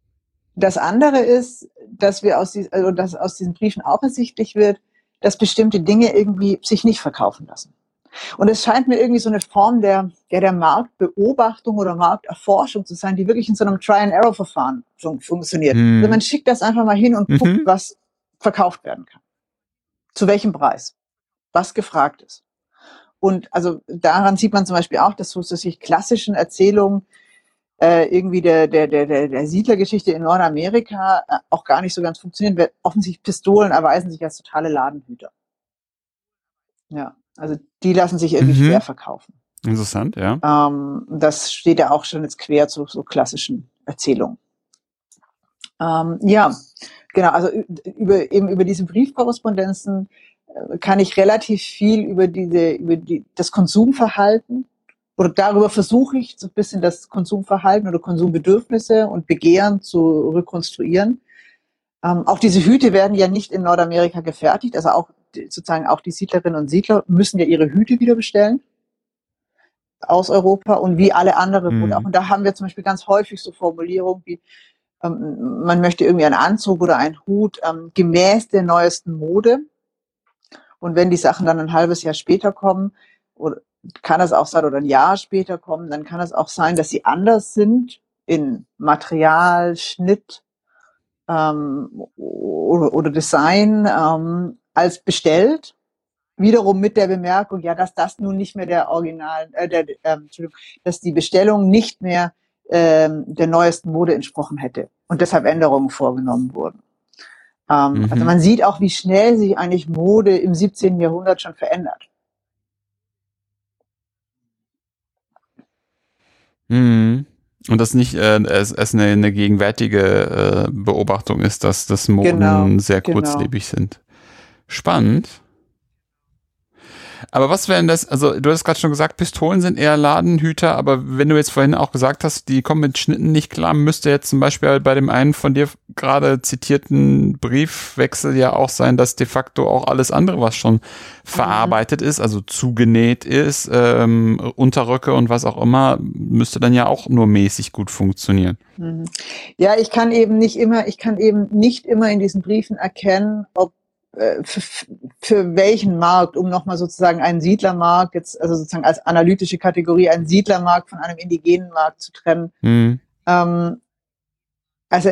das andere ist, dass wir aus, die, also dass aus diesen Briefen auch ersichtlich wird, dass bestimmte Dinge irgendwie sich nicht verkaufen lassen. Und es scheint mir irgendwie so eine Form der, der, der Marktbeobachtung oder Markterforschung zu sein, die wirklich in so einem Try-and-Error-Verfahren fun funktioniert. Mhm. Also man schickt das einfach mal hin und guckt, mhm. was verkauft werden kann. Zu welchem Preis? Was gefragt ist. Und also daran sieht man zum Beispiel auch, dass so sich klassischen Erzählungen äh, irgendwie der, der, der, der, der Siedlergeschichte in Nordamerika äh, auch gar nicht so ganz funktionieren. Weil offensichtlich Pistolen erweisen sich als totale Ladenhüter. Ja. Also die lassen sich irgendwie mhm. schwer verkaufen. Interessant, ja. Ähm, das steht ja auch schon jetzt quer zu so klassischen Erzählungen. Ähm, ja, genau. Also über eben über diese Briefkorrespondenzen äh, kann ich relativ viel über diese über die das Konsumverhalten oder darüber versuche ich so ein bisschen das Konsumverhalten oder Konsumbedürfnisse und Begehren zu rekonstruieren. Ähm, auch diese Hüte werden ja nicht in Nordamerika gefertigt, also auch sozusagen auch die Siedlerinnen und Siedler müssen ja ihre Hüte wieder bestellen aus Europa und wie alle anderen mhm. auch. Und da haben wir zum Beispiel ganz häufig so Formulierungen wie, ähm, man möchte irgendwie einen Anzug oder einen Hut ähm, gemäß der neuesten Mode. Und wenn die Sachen dann ein halbes Jahr später kommen, oder kann es auch sein, oder ein Jahr später kommen, dann kann es auch sein, dass sie anders sind in Material, Schnitt ähm, oder, oder Design, ähm, als bestellt. Wiederum mit der Bemerkung, ja, dass das nun nicht mehr der Original, äh, der, äh, dass die Bestellung nicht mehr ähm, der neuesten Mode entsprochen hätte und deshalb Änderungen vorgenommen wurden. Ähm, mhm. Also man sieht auch, wie schnell sich eigentlich Mode im 17. Jahrhundert schon verändert. Mhm. Und das nicht äh, es, es eine, eine gegenwärtige äh, Beobachtung ist, dass das Moden genau, sehr genau. kurzlebig sind. Spannend. Aber was wären das, also du hast gerade schon gesagt, Pistolen sind eher Ladenhüter, aber wenn du jetzt vorhin auch gesagt hast, die kommen mit Schnitten nicht klar, müsste jetzt zum Beispiel bei dem einen von dir gerade zitierten Briefwechsel ja auch sein, dass de facto auch alles andere, was schon verarbeitet mhm. ist, also zugenäht ist, ähm, Unterröcke und was auch immer, müsste dann ja auch nur mäßig gut funktionieren. Mhm. Ja, ich kann eben nicht immer, ich kann eben nicht immer in diesen Briefen erkennen, ob für, für welchen Markt, um nochmal sozusagen einen Siedlermarkt, jetzt also sozusagen als analytische Kategorie, einen Siedlermarkt von einem indigenen Markt zu trennen. Mhm. Ähm, also,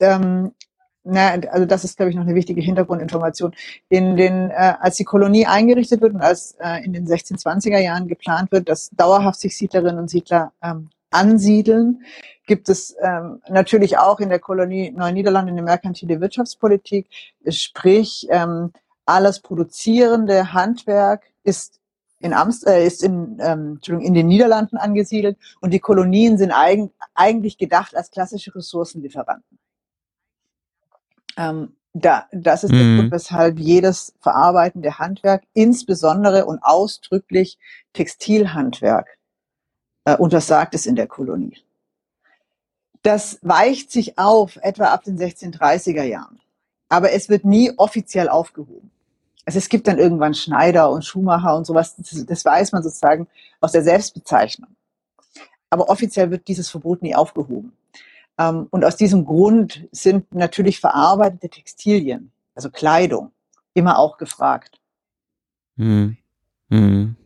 ähm, na, also das ist, glaube ich, noch eine wichtige Hintergrundinformation. In den, äh, als die Kolonie eingerichtet wird und als äh, in den 1620er Jahren geplant wird, dass dauerhaft sich Siedlerinnen und Siedler ähm, ansiedeln, gibt es ähm, natürlich auch in der Kolonie Neuniederlande eine merkantile Wirtschaftspolitik, sprich ähm, alles produzierende Handwerk ist in Amst äh, ist in, ähm, in den Niederlanden angesiedelt und die Kolonien sind eigen, eigentlich gedacht als klassische Ressourcenlieferanten. Ähm, da, das ist mhm. der Grund, weshalb jedes verarbeitende Handwerk, insbesondere und ausdrücklich Textilhandwerk, untersagt ist in der Kolonie. Das weicht sich auf etwa ab den 1630er Jahren. Aber es wird nie offiziell aufgehoben. Also es gibt dann irgendwann Schneider und Schuhmacher und sowas. Das, das weiß man sozusagen aus der Selbstbezeichnung. Aber offiziell wird dieses Verbot nie aufgehoben. Ähm, und aus diesem Grund sind natürlich verarbeitete Textilien, also Kleidung, immer auch gefragt. Hm. Hm.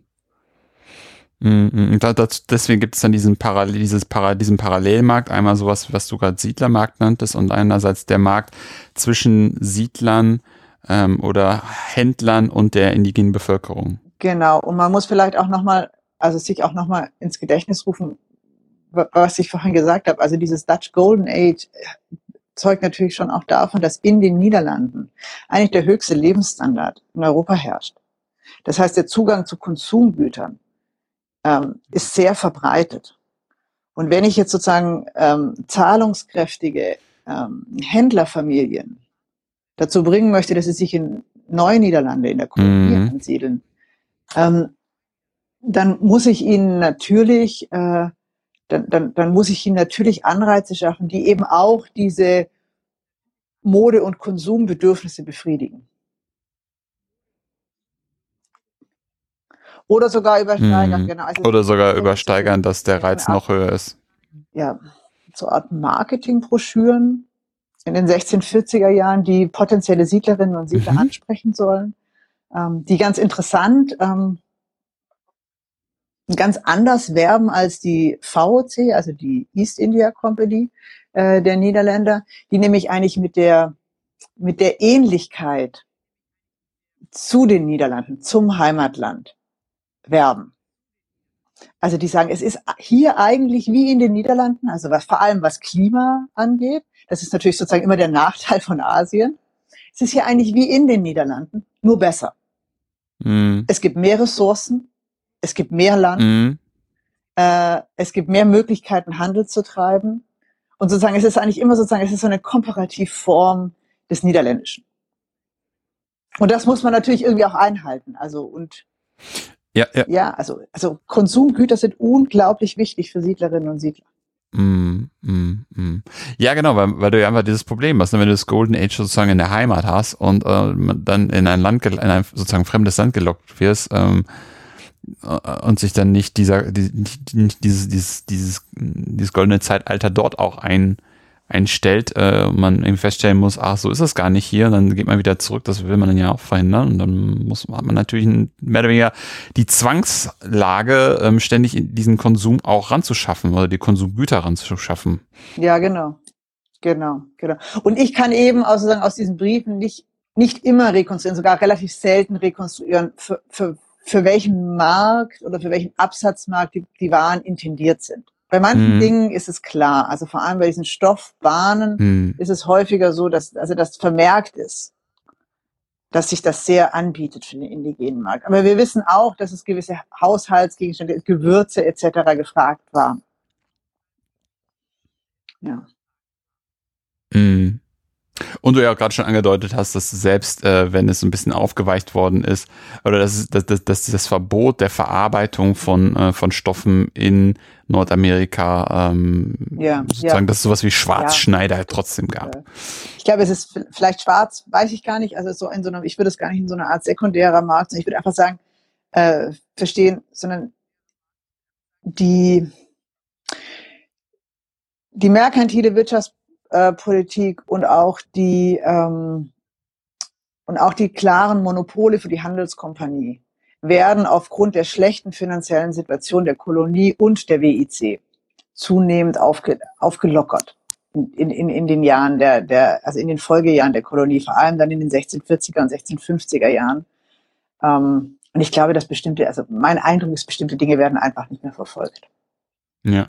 Mhm, das, deswegen gibt es dann diesen, Parallel, dieses Para, diesen Parallelmarkt, einmal sowas, was du gerade Siedlermarkt nanntest, und einerseits der Markt zwischen Siedlern ähm, oder Händlern und der indigenen Bevölkerung. Genau, und man muss vielleicht auch nochmal, also sich auch nochmal ins Gedächtnis rufen, was ich vorhin gesagt habe, also dieses Dutch Golden Age zeugt natürlich schon auch davon, dass in den Niederlanden eigentlich der höchste Lebensstandard in Europa herrscht. Das heißt, der Zugang zu Konsumgütern ähm, ist sehr verbreitet. Und wenn ich jetzt sozusagen ähm, zahlungskräftige ähm, Händlerfamilien dazu bringen möchte, dass sie sich in Neuniederlande in der Kolonie mhm. ansiedeln, ähm, dann muss ich ihnen natürlich, äh, dann, dann, dann muss ich ihnen natürlich Anreize schaffen, die eben auch diese Mode- und Konsumbedürfnisse befriedigen. Oder sogar übersteigern, hm. genau. Also Oder sogar übersteigern, dass der Reiz noch höher ist. Ja, so Art Marketingbroschüren in den 1640er Jahren, die potenzielle Siedlerinnen und Siedler mhm. ansprechen sollen, ähm, die ganz interessant, ähm, ganz anders werben als die VOC, also die East India Company äh, der Niederländer, die nämlich eigentlich mit der mit der Ähnlichkeit zu den Niederlanden, zum Heimatland werben. Also die sagen, es ist hier eigentlich wie in den Niederlanden, also was vor allem was Klima angeht. Das ist natürlich sozusagen immer der Nachteil von Asien. Es ist hier eigentlich wie in den Niederlanden, nur besser. Mhm. Es gibt mehr Ressourcen, es gibt mehr Land, mhm. äh, es gibt mehr Möglichkeiten, Handel zu treiben. Und sozusagen, es ist eigentlich immer sozusagen, es ist so eine Komparativform des Niederländischen. Und das muss man natürlich irgendwie auch einhalten. Also, und ja, ja. ja also, also Konsumgüter sind unglaublich wichtig für Siedlerinnen und Siedler. Mm, mm, mm. Ja, genau, weil, weil du ja einfach dieses Problem hast, ne, wenn du das Golden Age sozusagen in der Heimat hast und äh, dann in ein Land, in ein sozusagen fremdes Land gelockt wirst ähm, äh, und sich dann nicht dieser, die, nicht dieses, dieses, dieses, dieses goldene Zeitalter dort auch ein, einstellt, äh, man eben feststellen muss, ach, so ist es gar nicht hier, dann geht man wieder zurück, das will man dann ja auch verhindern und dann muss hat man natürlich mehr oder weniger die Zwangslage, ähm, ständig diesen Konsum auch ranzuschaffen oder die Konsumgüter ranzuschaffen. Ja, genau. Genau, genau. Und ich kann eben aus, sozusagen aus diesen Briefen nicht, nicht immer rekonstruieren, sogar relativ selten rekonstruieren, für, für, für welchen Markt oder für welchen Absatzmarkt die, die Waren intendiert sind. Bei manchen mhm. Dingen ist es klar, also vor allem bei diesen Stoffbahnen mhm. ist es häufiger so, dass also das vermerkt ist, dass sich das sehr anbietet für den indigenen Markt. Aber wir wissen auch, dass es gewisse Haushaltsgegenstände, Gewürze etc. gefragt waren. Ja. Mhm. Und du ja auch gerade schon angedeutet hast, dass selbst äh, wenn es ein bisschen aufgeweicht worden ist, oder dass, dass, dass, dass das Verbot der Verarbeitung von, äh, von Stoffen in Nordamerika ähm, ja, sozusagen, ja. dass es sowas wie Schwarzschneider ja. trotzdem gab. Ich glaube, es ist vielleicht schwarz, weiß ich gar nicht. Also so in so einem, ich würde es gar nicht in so einer Art sekundärer Markt, sondern ich würde einfach sagen, äh, verstehen, sondern die, die merkantile Wirtschafts äh, Politik und auch die, ähm, und auch die klaren Monopole für die Handelskompanie werden aufgrund der schlechten finanziellen Situation der Kolonie und der WIC zunehmend aufge, aufgelockert in, in, in den Jahren der, der, also in den Folgejahren der Kolonie, vor allem dann in den 1640er und 1650er Jahren. Ähm, und ich glaube, dass bestimmte, also mein Eindruck ist, bestimmte Dinge werden einfach nicht mehr verfolgt. Ja.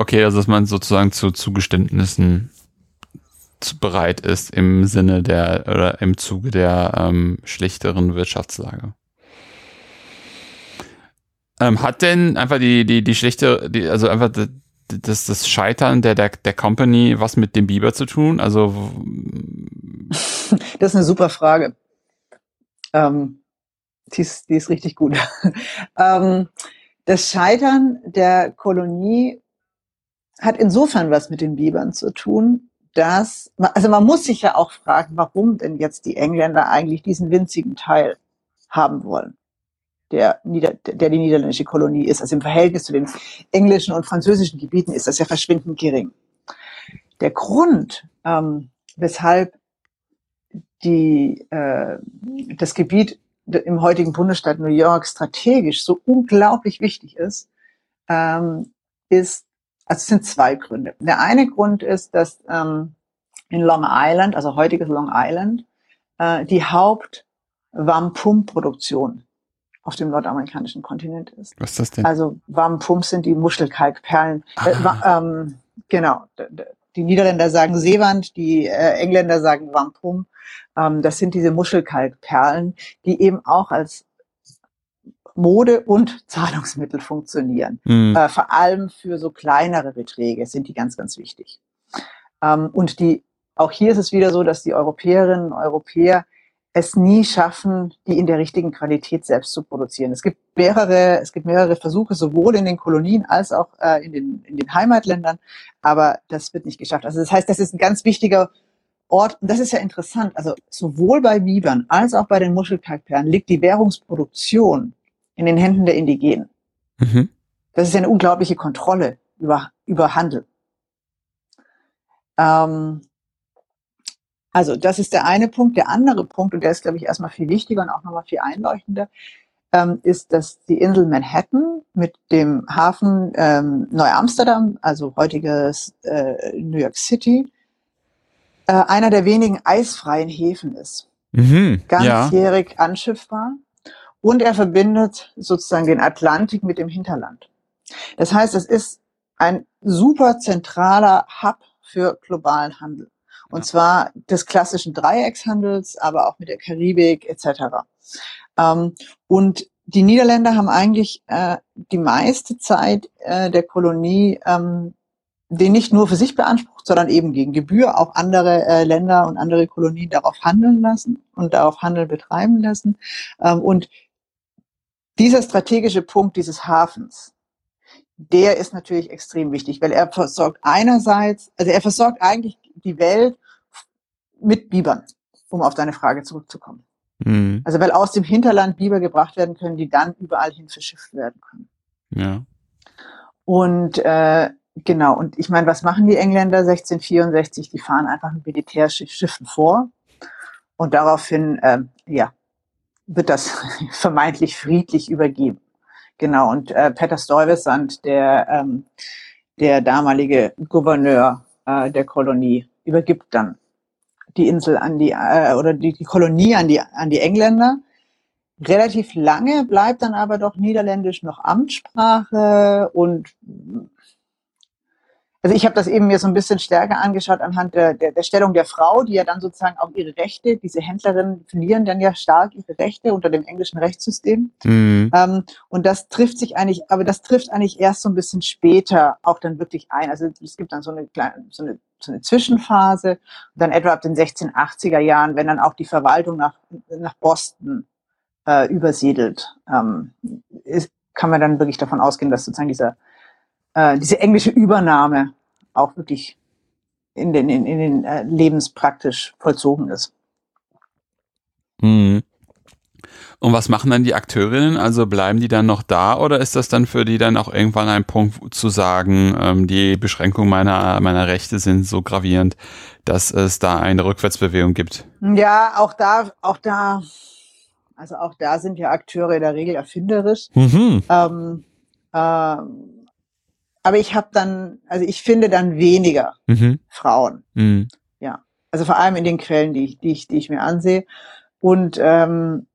Okay, also dass man sozusagen zu Zugeständnissen bereit ist im Sinne der oder im Zuge der ähm, schlechteren Wirtschaftslage. Ähm, hat denn einfach die, die, die schlechte, die, also einfach das, das Scheitern der, der, der Company was mit dem Biber zu tun? Also das ist eine super Frage. Ähm, die, ist, die ist richtig gut. ähm, das Scheitern der Kolonie hat insofern was mit den Bibern zu tun, dass, also man muss sich ja auch fragen, warum denn jetzt die Engländer eigentlich diesen winzigen Teil haben wollen, der, Nieder der die niederländische Kolonie ist. Also im Verhältnis zu den englischen und französischen Gebieten ist das ja verschwindend gering. Der Grund, ähm, weshalb die, äh, das Gebiet im heutigen Bundesstaat New York strategisch so unglaublich wichtig ist, ähm, ist also es sind zwei Gründe. Der eine Grund ist, dass ähm, in Long Island, also heutiges Long Island, äh, die Haupt Wampum-Produktion auf dem nordamerikanischen Kontinent ist. Was ist das denn? Also Wampum sind die Muschelkalkperlen. Äh, ah. ähm, genau. Die Niederländer sagen Seewand, die äh, Engländer sagen Wampum. Ähm, das sind diese Muschelkalkperlen, die eben auch als Mode und Zahlungsmittel funktionieren. Mhm. Äh, vor allem für so kleinere Beträge sind die ganz, ganz wichtig. Ähm, und die, auch hier ist es wieder so, dass die Europäerinnen und Europäer es nie schaffen, die in der richtigen Qualität selbst zu produzieren. Es gibt mehrere, es gibt mehrere Versuche, sowohl in den Kolonien als auch äh, in, den, in den Heimatländern, aber das wird nicht geschafft. Also das heißt, das ist ein ganz wichtiger Ort, und das ist ja interessant, also sowohl bei Bibern als auch bei den Muschelkalkperlen liegt die Währungsproduktion in den Händen der Indigenen. Mhm. Das ist eine unglaubliche Kontrolle über, über Handel. Ähm, also das ist der eine Punkt. Der andere Punkt, und der ist, glaube ich, erstmal viel wichtiger und auch nochmal viel einleuchtender, ähm, ist, dass die Insel Manhattan mit dem Hafen ähm, Neu-Amsterdam, also heutiges äh, New York City, äh, einer der wenigen eisfreien Häfen ist. Mhm, Ganzjährig ja. anschiffbar und er verbindet sozusagen den Atlantik mit dem Hinterland. Das heißt, es ist ein super zentraler Hub für globalen Handel. Und zwar des klassischen Dreieckshandels, aber auch mit der Karibik etc. Ähm, und die Niederländer haben eigentlich äh, die meiste Zeit äh, der Kolonie ähm, den nicht nur für sich beansprucht, sondern eben gegen Gebühr auch andere äh, Länder und andere Kolonien darauf handeln lassen und darauf Handel betreiben lassen. Ähm, und dieser strategische Punkt dieses Hafens, der ist natürlich extrem wichtig, weil er versorgt einerseits, also er versorgt eigentlich die Welt mit Bibern, um auf deine Frage zurückzukommen. Mhm. Also weil aus dem Hinterland Biber gebracht werden können, die dann überall hin verschifft werden können. Ja. Und äh, genau, und ich meine, was machen die Engländer 1664? Die fahren einfach mit Militärschiffen vor und daraufhin, äh, ja, wird das vermeintlich friedlich übergeben. Genau, und äh, Peter Stuyvesant, der, ähm, der damalige Gouverneur äh, der Kolonie, übergibt dann die Insel an die, äh, oder die, die Kolonie an die, an die Engländer. Relativ lange bleibt dann aber doch Niederländisch noch Amtssprache und also ich habe das eben mir so ein bisschen stärker angeschaut anhand der, der, der Stellung der Frau, die ja dann sozusagen auch ihre Rechte, diese Händlerinnen verlieren dann ja stark ihre Rechte unter dem englischen Rechtssystem. Mhm. Ähm, und das trifft sich eigentlich, aber das trifft eigentlich erst so ein bisschen später auch dann wirklich ein. Also es gibt dann so eine kleine, so eine, so eine Zwischenphase, und dann etwa ab den 1680er Jahren, wenn dann auch die Verwaltung nach, nach Boston äh, übersiedelt, ähm, ist, kann man dann wirklich davon ausgehen, dass sozusagen dieser äh, diese englische Übernahme auch wirklich in den, in, in den äh, Lebenspraktisch vollzogen ist. Mhm. Und was machen dann die Akteurinnen? Also bleiben die dann noch da oder ist das dann für die dann auch irgendwann ein Punkt zu sagen, ähm, die Beschränkungen meiner, meiner Rechte sind so gravierend, dass es da eine Rückwärtsbewegung gibt? Ja, auch da, auch da, also auch da sind ja Akteure in der Regel erfinderisch. Mhm. Ähm, ähm, aber ich habe dann, also ich finde dann weniger mhm. Frauen. Mhm. Ja, also vor allem in den Quellen, die ich, die ich, die ich mir ansehe. Und ähm,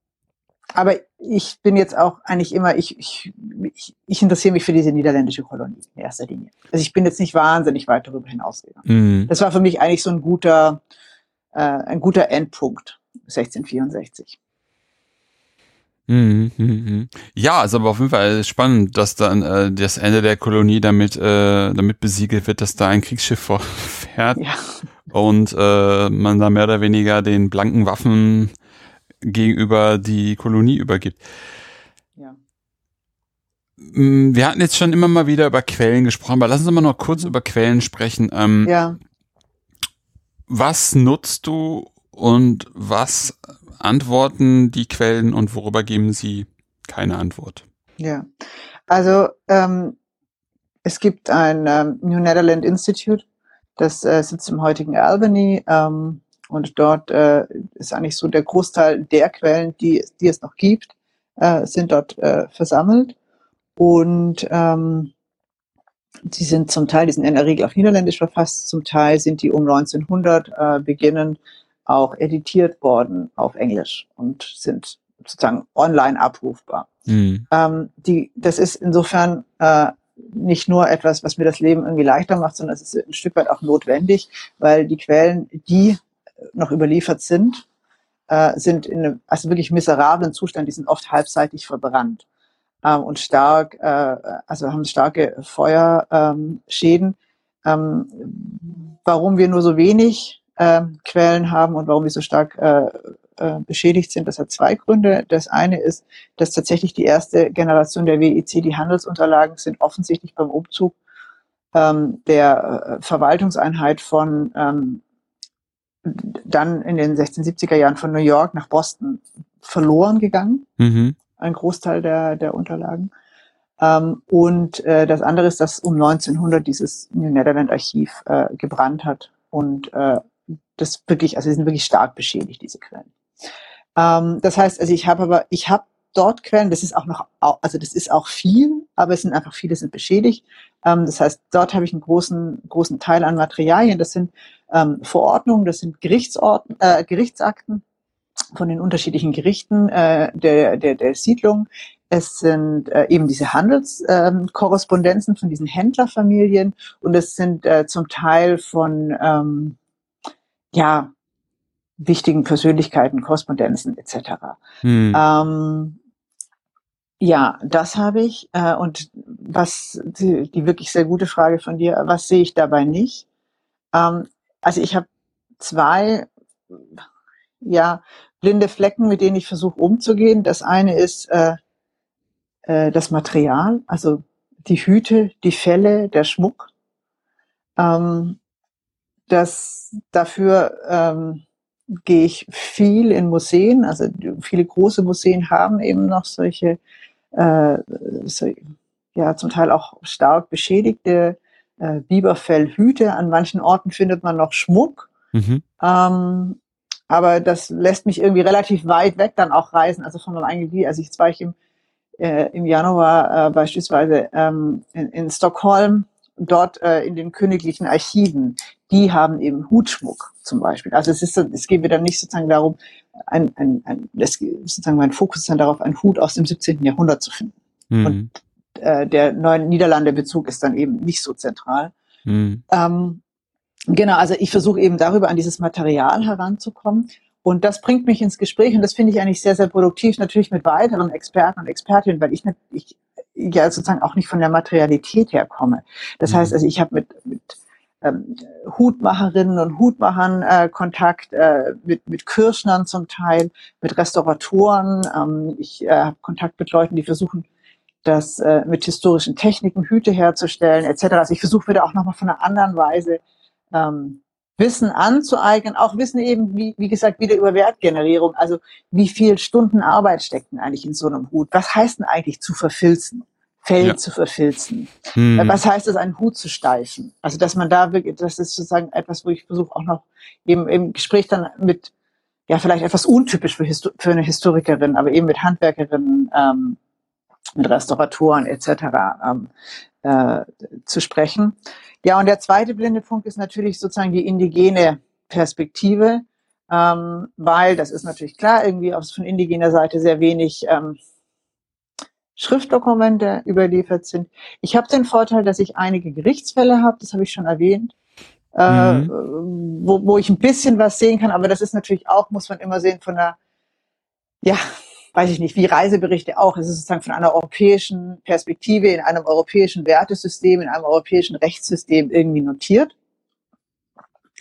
aber ich bin jetzt auch eigentlich immer, ich, ich, ich, ich interessiere mich für diese niederländische Kolonie in erster Linie. Also ich bin jetzt nicht wahnsinnig weit darüber hinausgegangen. Mhm. Das war für mich eigentlich so ein guter, äh, ein guter Endpunkt, 1664. Mhm, mhm, mhm. Ja, ist aber auf jeden Fall spannend, dass dann äh, das Ende der Kolonie damit äh, damit besiegelt wird, dass da ein Kriegsschiff vorfährt ja. und äh, man da mehr oder weniger den blanken Waffen gegenüber die Kolonie übergibt. Ja. Mm, wir hatten jetzt schon immer mal wieder über Quellen gesprochen, aber lassen Sie mal noch kurz über Quellen sprechen. Ähm, ja. Was nutzt du und was antworten die Quellen und worüber geben sie keine Antwort? Ja, also ähm, es gibt ein ähm, New Netherland Institute, das äh, sitzt im heutigen Albany. Ähm, und dort äh, ist eigentlich so der Großteil der Quellen, die, die es noch gibt, äh, sind dort äh, versammelt. Und ähm, die sind zum Teil, die sind in der Regel auf Niederländisch verfasst, zum Teil sind die um 1900 äh, beginnen auch editiert worden auf Englisch und sind sozusagen online abrufbar. Mhm. Ähm, die, das ist insofern äh, nicht nur etwas, was mir das Leben irgendwie leichter macht, sondern es ist ein Stück weit auch notwendig, weil die Quellen, die noch überliefert sind, äh, sind in einem also wirklich miserablen Zustand, die sind oft halbseitig verbrannt ähm, und stark, äh, also haben starke Feuerschäden. Ähm, warum wir nur so wenig äh, Quellen haben und warum wir so stark äh, äh, beschädigt sind, das hat zwei Gründe. Das eine ist, dass tatsächlich die erste Generation der WEC, die Handelsunterlagen, sind offensichtlich beim Umzug ähm, der äh, Verwaltungseinheit von ähm, dann in den 1670er Jahren von New York nach Boston verloren gegangen. Mhm. Ein Großteil der, der Unterlagen. Ähm, und äh, das andere ist, dass um 1900 dieses New Netherland Archiv äh, gebrannt hat und äh, das wirklich, also sie sind wirklich stark beschädigt, diese Quellen. Ähm, das heißt, also ich habe aber, ich habe dort Quellen, das ist auch noch, also das ist auch viel, aber es sind einfach viele sind beschädigt. Ähm, das heißt, dort habe ich einen großen, großen Teil an Materialien. Das sind ähm, Verordnungen, das sind Gerichtsordn äh, Gerichtsakten von den unterschiedlichen Gerichten äh, der, der, der Siedlung. Es sind äh, eben diese Handelskorrespondenzen ähm, von diesen Händlerfamilien und es sind äh, zum Teil von ähm, ja wichtigen Persönlichkeiten, Korrespondenzen etc. Hm. Ähm, ja, das habe ich. Äh, und was die, die, wirklich sehr gute Frage von dir, was sehe ich dabei nicht? Ähm, also ich habe zwei ja, blinde Flecken, mit denen ich versuche umzugehen. Das eine ist äh, äh, das Material, also die Hüte, die Felle, der Schmuck. Ähm, das dafür ähm, gehe ich viel in Museen. Also viele große Museen haben eben noch solche, äh, so, ja zum Teil auch stark beschädigte äh, Biberfellhüte. An manchen Orten findet man noch Schmuck. Mhm. Ähm, aber das lässt mich irgendwie relativ weit weg dann auch reisen, also von meinem eigenen Gebiet. Also jetzt war ich im, äh, im Januar äh, beispielsweise ähm, in, in Stockholm, dort äh, in den königlichen Archiven. Die haben eben Hutschmuck zum Beispiel. Also es ist, es geht mir dann nicht sozusagen darum, ein, ein, ein das, sozusagen mein Fokus ist dann darauf, einen Hut aus dem 17. Jahrhundert zu finden. Mhm. Und äh, der neuen Niederlande-Bezug ist dann eben nicht so zentral. Mhm. Ähm, genau, also ich versuche eben darüber an dieses Material heranzukommen. Und das bringt mich ins Gespräch und das finde ich eigentlich sehr, sehr produktiv, natürlich mit weiteren Experten und Expertinnen, weil ich, ich ja sozusagen auch nicht von der Materialität her komme. Das mhm. heißt, also ich habe mit, mit ähm, Hutmacherinnen und Hutmachern äh, Kontakt, äh, mit, mit Kirschnern zum Teil, mit Restauratoren. Ähm, ich äh, habe Kontakt mit Leuten, die versuchen, das äh, mit historischen Techniken Hüte herzustellen etc. Also ich versuche wieder auch nochmal von einer anderen Weise ähm, Wissen anzueignen, auch Wissen eben, wie, wie gesagt, wieder über Wertgenerierung. Also wie viel Stunden Arbeit steckt denn eigentlich in so einem Hut? Was heißt denn eigentlich zu verfilzen? Fell ja. zu verfilzen. Hm. Was heißt es, einen Hut zu steifen? Also dass man da wirklich, das ist sozusagen etwas, wo ich versuche auch noch eben im Gespräch dann mit, ja vielleicht etwas untypisch für, Histo für eine Historikerin, aber eben mit Handwerkerinnen, ähm, mit Restauratoren etc. Ähm, äh, zu sprechen. Ja, und der zweite blinde Punkt ist natürlich sozusagen die indigene Perspektive, ähm, weil das ist natürlich klar, irgendwie aus von indigener Seite sehr wenig ähm, Schriftdokumente überliefert sind. Ich habe den Vorteil, dass ich einige Gerichtsfälle habe, das habe ich schon erwähnt, äh, mhm. wo, wo ich ein bisschen was sehen kann, aber das ist natürlich auch, muss man immer sehen, von der, ja, weiß ich nicht, wie Reiseberichte auch. Es ist sozusagen von einer europäischen Perspektive in einem europäischen Wertesystem, in einem europäischen Rechtssystem irgendwie notiert.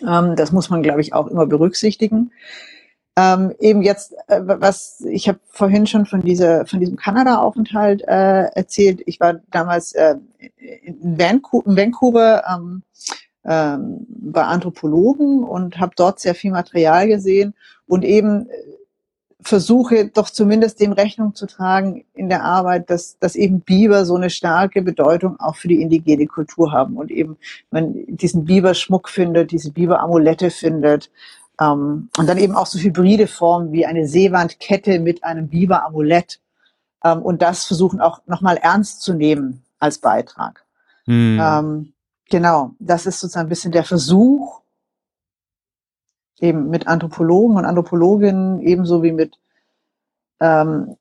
Ähm, das muss man, glaube ich, auch immer berücksichtigen. Ähm, eben jetzt, äh, was ich habe vorhin schon von dieser, von diesem Kanada-Aufenthalt äh, erzählt. Ich war damals äh, in Vancouver, in Vancouver ähm, ähm, bei Anthropologen und habe dort sehr viel Material gesehen und eben äh, versuche doch zumindest dem Rechnung zu tragen in der Arbeit, dass, dass eben Biber so eine starke Bedeutung auch für die indigene Kultur haben und eben man diesen Biberschmuck findet, diese Biberamulette findet ähm, und dann eben auch so hybride Formen wie eine Seewandkette mit einem Biberamulett ähm, und das versuchen auch nochmal ernst zu nehmen als Beitrag. Hm. Ähm, genau, das ist sozusagen ein bisschen der Versuch, eben mit Anthropologen und Anthropologinnen ebenso wie mit ähm,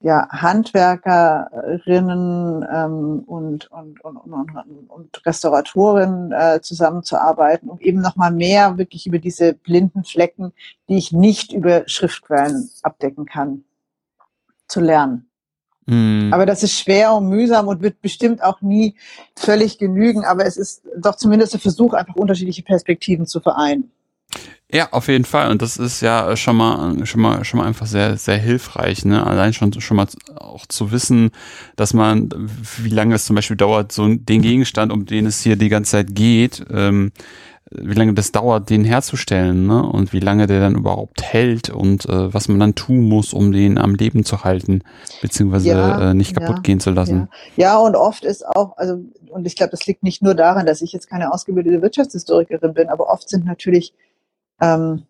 ja, Handwerkerinnen ähm, und, und, und, und, und Restauratorinnen äh, zusammenzuarbeiten, um eben nochmal mehr wirklich über diese blinden Flecken, die ich nicht über Schriftquellen abdecken kann, zu lernen. Mhm. Aber das ist schwer und mühsam und wird bestimmt auch nie völlig genügen, aber es ist doch zumindest der Versuch, einfach unterschiedliche Perspektiven zu vereinen. Ja, auf jeden Fall. Und das ist ja schon mal, schon mal, schon mal einfach sehr, sehr hilfreich, ne? Allein schon, schon mal auch zu wissen, dass man, wie lange es zum Beispiel dauert, so den Gegenstand, um den es hier die ganze Zeit geht, ähm, wie lange das dauert, den herzustellen, ne? Und wie lange der dann überhaupt hält und äh, was man dann tun muss, um den am Leben zu halten, beziehungsweise ja, äh, nicht kaputt ja, gehen zu lassen. Ja. ja, und oft ist auch, also, und ich glaube, das liegt nicht nur daran, dass ich jetzt keine ausgebildete Wirtschaftshistorikerin bin, aber oft sind natürlich ähm,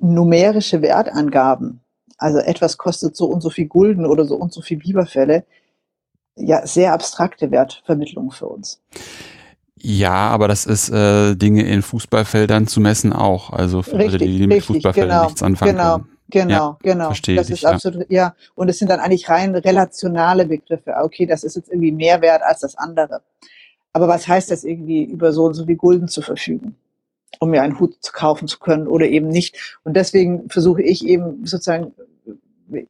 numerische Wertangaben, also etwas kostet so und so viel Gulden oder so und so viel Biberfälle, ja, sehr abstrakte Wertvermittlung für uns. Ja, aber das ist äh, Dinge in Fußballfeldern zu messen auch. Also für richtig, Leute, die mit Fußballfeldern genau, nichts anfangen genau, können. Genau, ja, genau. Verstehe das ist absolut, ja. Und es sind dann eigentlich rein relationale Begriffe. Okay, das ist jetzt irgendwie mehr wert als das andere. Aber was heißt das irgendwie, über so und so viel Gulden zu verfügen? Um mir einen Hut kaufen zu können oder eben nicht. Und deswegen versuche ich eben sozusagen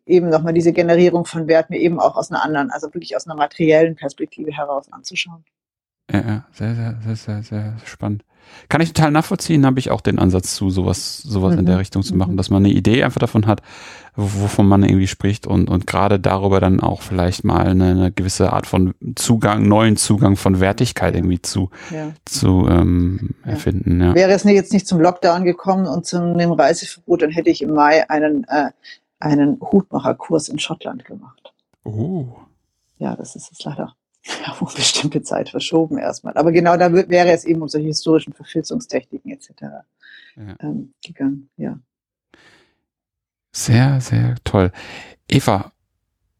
eben nochmal diese Generierung von Wert mir eben auch aus einer anderen, also wirklich aus einer materiellen Perspektive heraus anzuschauen. Ja, sehr, sehr, sehr, sehr, sehr spannend. Kann ich total nachvollziehen, habe ich auch den Ansatz zu, sowas, sowas mhm. in der mhm. Richtung zu machen, mhm. dass man eine Idee einfach davon hat, wovon man irgendwie spricht und, und gerade darüber dann auch vielleicht mal eine, eine gewisse Art von Zugang, neuen Zugang von Wertigkeit irgendwie zu, ja. zu ähm, erfinden. Ja. Wäre es jetzt nicht zum Lockdown gekommen und zu einem Reiseverbot, dann hätte ich im Mai einen, äh, einen Hutmacherkurs in Schottland gemacht. Oh. Ja, das ist jetzt leider auf eine bestimmte Zeit verschoben erstmal. Aber genau da wäre es eben um solche historischen Verfilzungstechniken etc. Ja. Ähm, gegangen, ja. Sehr, sehr toll. Eva,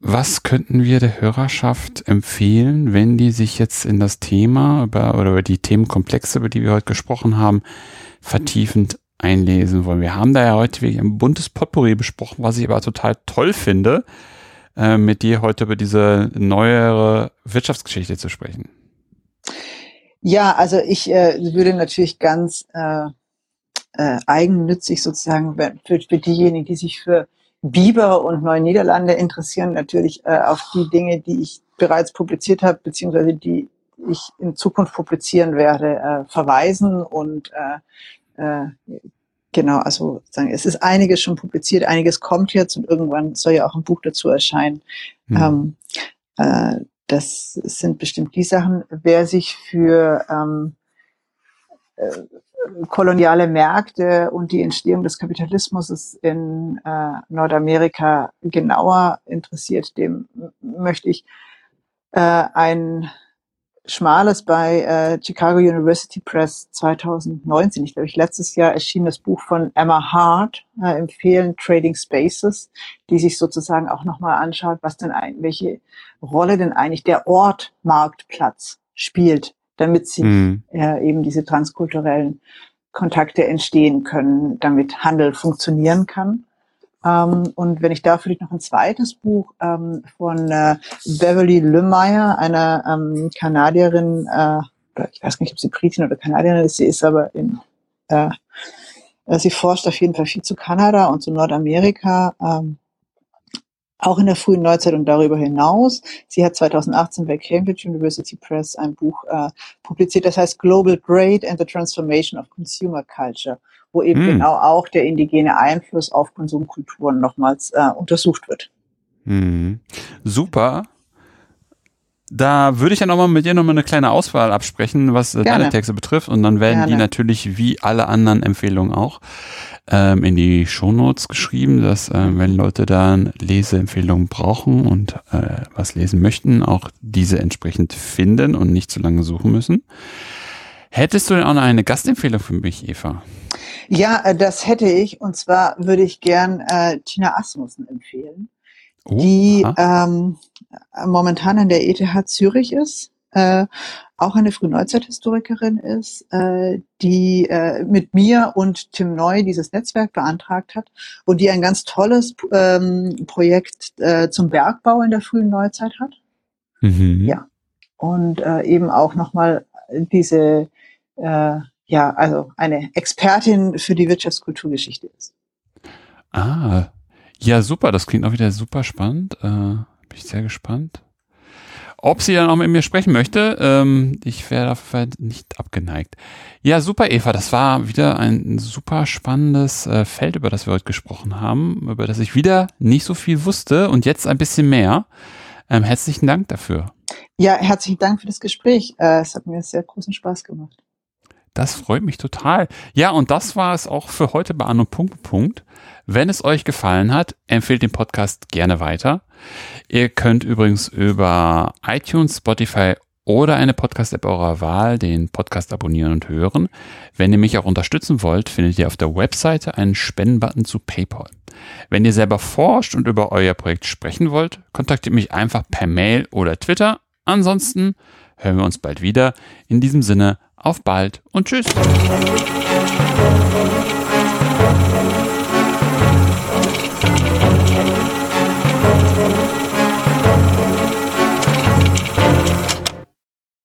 was könnten wir der Hörerschaft empfehlen, wenn die sich jetzt in das Thema über, oder über die Themenkomplexe, über die wir heute gesprochen haben, vertiefend einlesen wollen? Wir haben da ja heute wirklich ein buntes Potpourri besprochen, was ich aber total toll finde, äh, mit dir heute über diese neuere Wirtschaftsgeschichte zu sprechen. Ja, also ich äh, würde natürlich ganz äh, äh, eigennützig sozusagen für, für diejenigen, die sich für Biber und Neue Niederlande interessieren, natürlich äh, auf die Dinge, die ich bereits publiziert habe, beziehungsweise die ich in Zukunft publizieren werde, äh, verweisen und äh, äh, genau, also sagen, es ist einiges schon publiziert, einiges kommt jetzt und irgendwann soll ja auch ein Buch dazu erscheinen. Mhm. Ähm, äh, das sind bestimmt die Sachen. Wer sich für ähm, äh, koloniale Märkte und die Entstehung des Kapitalismus in äh, Nordamerika genauer interessiert, dem möchte ich äh, ein Schmales bei äh, Chicago University Press 2019, ich glaube, ich letztes Jahr erschien das Buch von Emma Hart, äh, empfehlen Trading Spaces, die sich sozusagen auch nochmal anschaut, was denn ein, welche Rolle denn eigentlich der Ort Marktplatz spielt, damit sie mhm. äh, eben diese transkulturellen Kontakte entstehen können, damit Handel funktionieren kann. Ähm, und wenn ich da vielleicht noch ein zweites Buch ähm, von äh, Beverly Lemmeyer, einer ähm, Kanadierin, äh, ich weiß nicht, ob sie Britin oder Kanadierin ist, sie ist aber in, äh, äh, sie forscht auf jeden Fall viel zu Kanada und zu Nordamerika, ähm, auch in der frühen Neuzeit und darüber hinaus. Sie hat 2018 bei Cambridge University Press ein Buch äh, publiziert, das heißt Global Grade and the Transformation of Consumer Culture wo eben hm. genau auch der indigene Einfluss auf Konsumkulturen nochmals äh, untersucht wird. Hm. Super. Da würde ich ja nochmal mit dir nochmal eine kleine Auswahl absprechen, was äh, deine Texte betrifft. Und dann werden Gerne. die natürlich wie alle anderen Empfehlungen auch ähm, in die Shownotes geschrieben, dass äh, wenn Leute dann Leseempfehlungen brauchen und äh, was lesen möchten, auch diese entsprechend finden und nicht zu lange suchen müssen. Hättest du denn auch noch eine Gastempfehlung für mich, Eva? Ja, äh, das hätte ich. Und zwar würde ich gern äh, Tina Asmussen empfehlen, oh, die ähm, momentan an der ETH Zürich ist, äh, auch eine Frühneuzeithistorikerin ist, äh, die äh, mit mir und Tim Neu dieses Netzwerk beantragt hat und die ein ganz tolles ähm, Projekt äh, zum Bergbau in der frühen Neuzeit hat. Mhm. Ja. Und äh, eben auch nochmal diese äh, ja, also eine Expertin für die Wirtschaftskulturgeschichte ist. Ah, ja, super. Das klingt auch wieder super spannend. Äh, bin ich sehr gespannt. Ob sie dann auch mit mir sprechen möchte, ähm, ich wäre dafür nicht abgeneigt. Ja, super, Eva. Das war wieder ein super spannendes äh, Feld, über das wir heute gesprochen haben, über das ich wieder nicht so viel wusste und jetzt ein bisschen mehr. Ähm, herzlichen Dank dafür. Ja, herzlichen Dank für das Gespräch. Äh, es hat mir sehr großen Spaß gemacht. Das freut mich total. Ja, und das war es auch für heute bei Anno Punkt Punkt. Wenn es euch gefallen hat, empfehlt den Podcast gerne weiter. Ihr könnt übrigens über iTunes, Spotify oder eine Podcast-App eurer Wahl den Podcast abonnieren und hören. Wenn ihr mich auch unterstützen wollt, findet ihr auf der Webseite einen Spendenbutton zu PayPal. Wenn ihr selber forscht und über euer Projekt sprechen wollt, kontaktiert mich einfach per Mail oder Twitter. Ansonsten hören wir uns bald wieder. In diesem Sinne, auf bald und tschüss.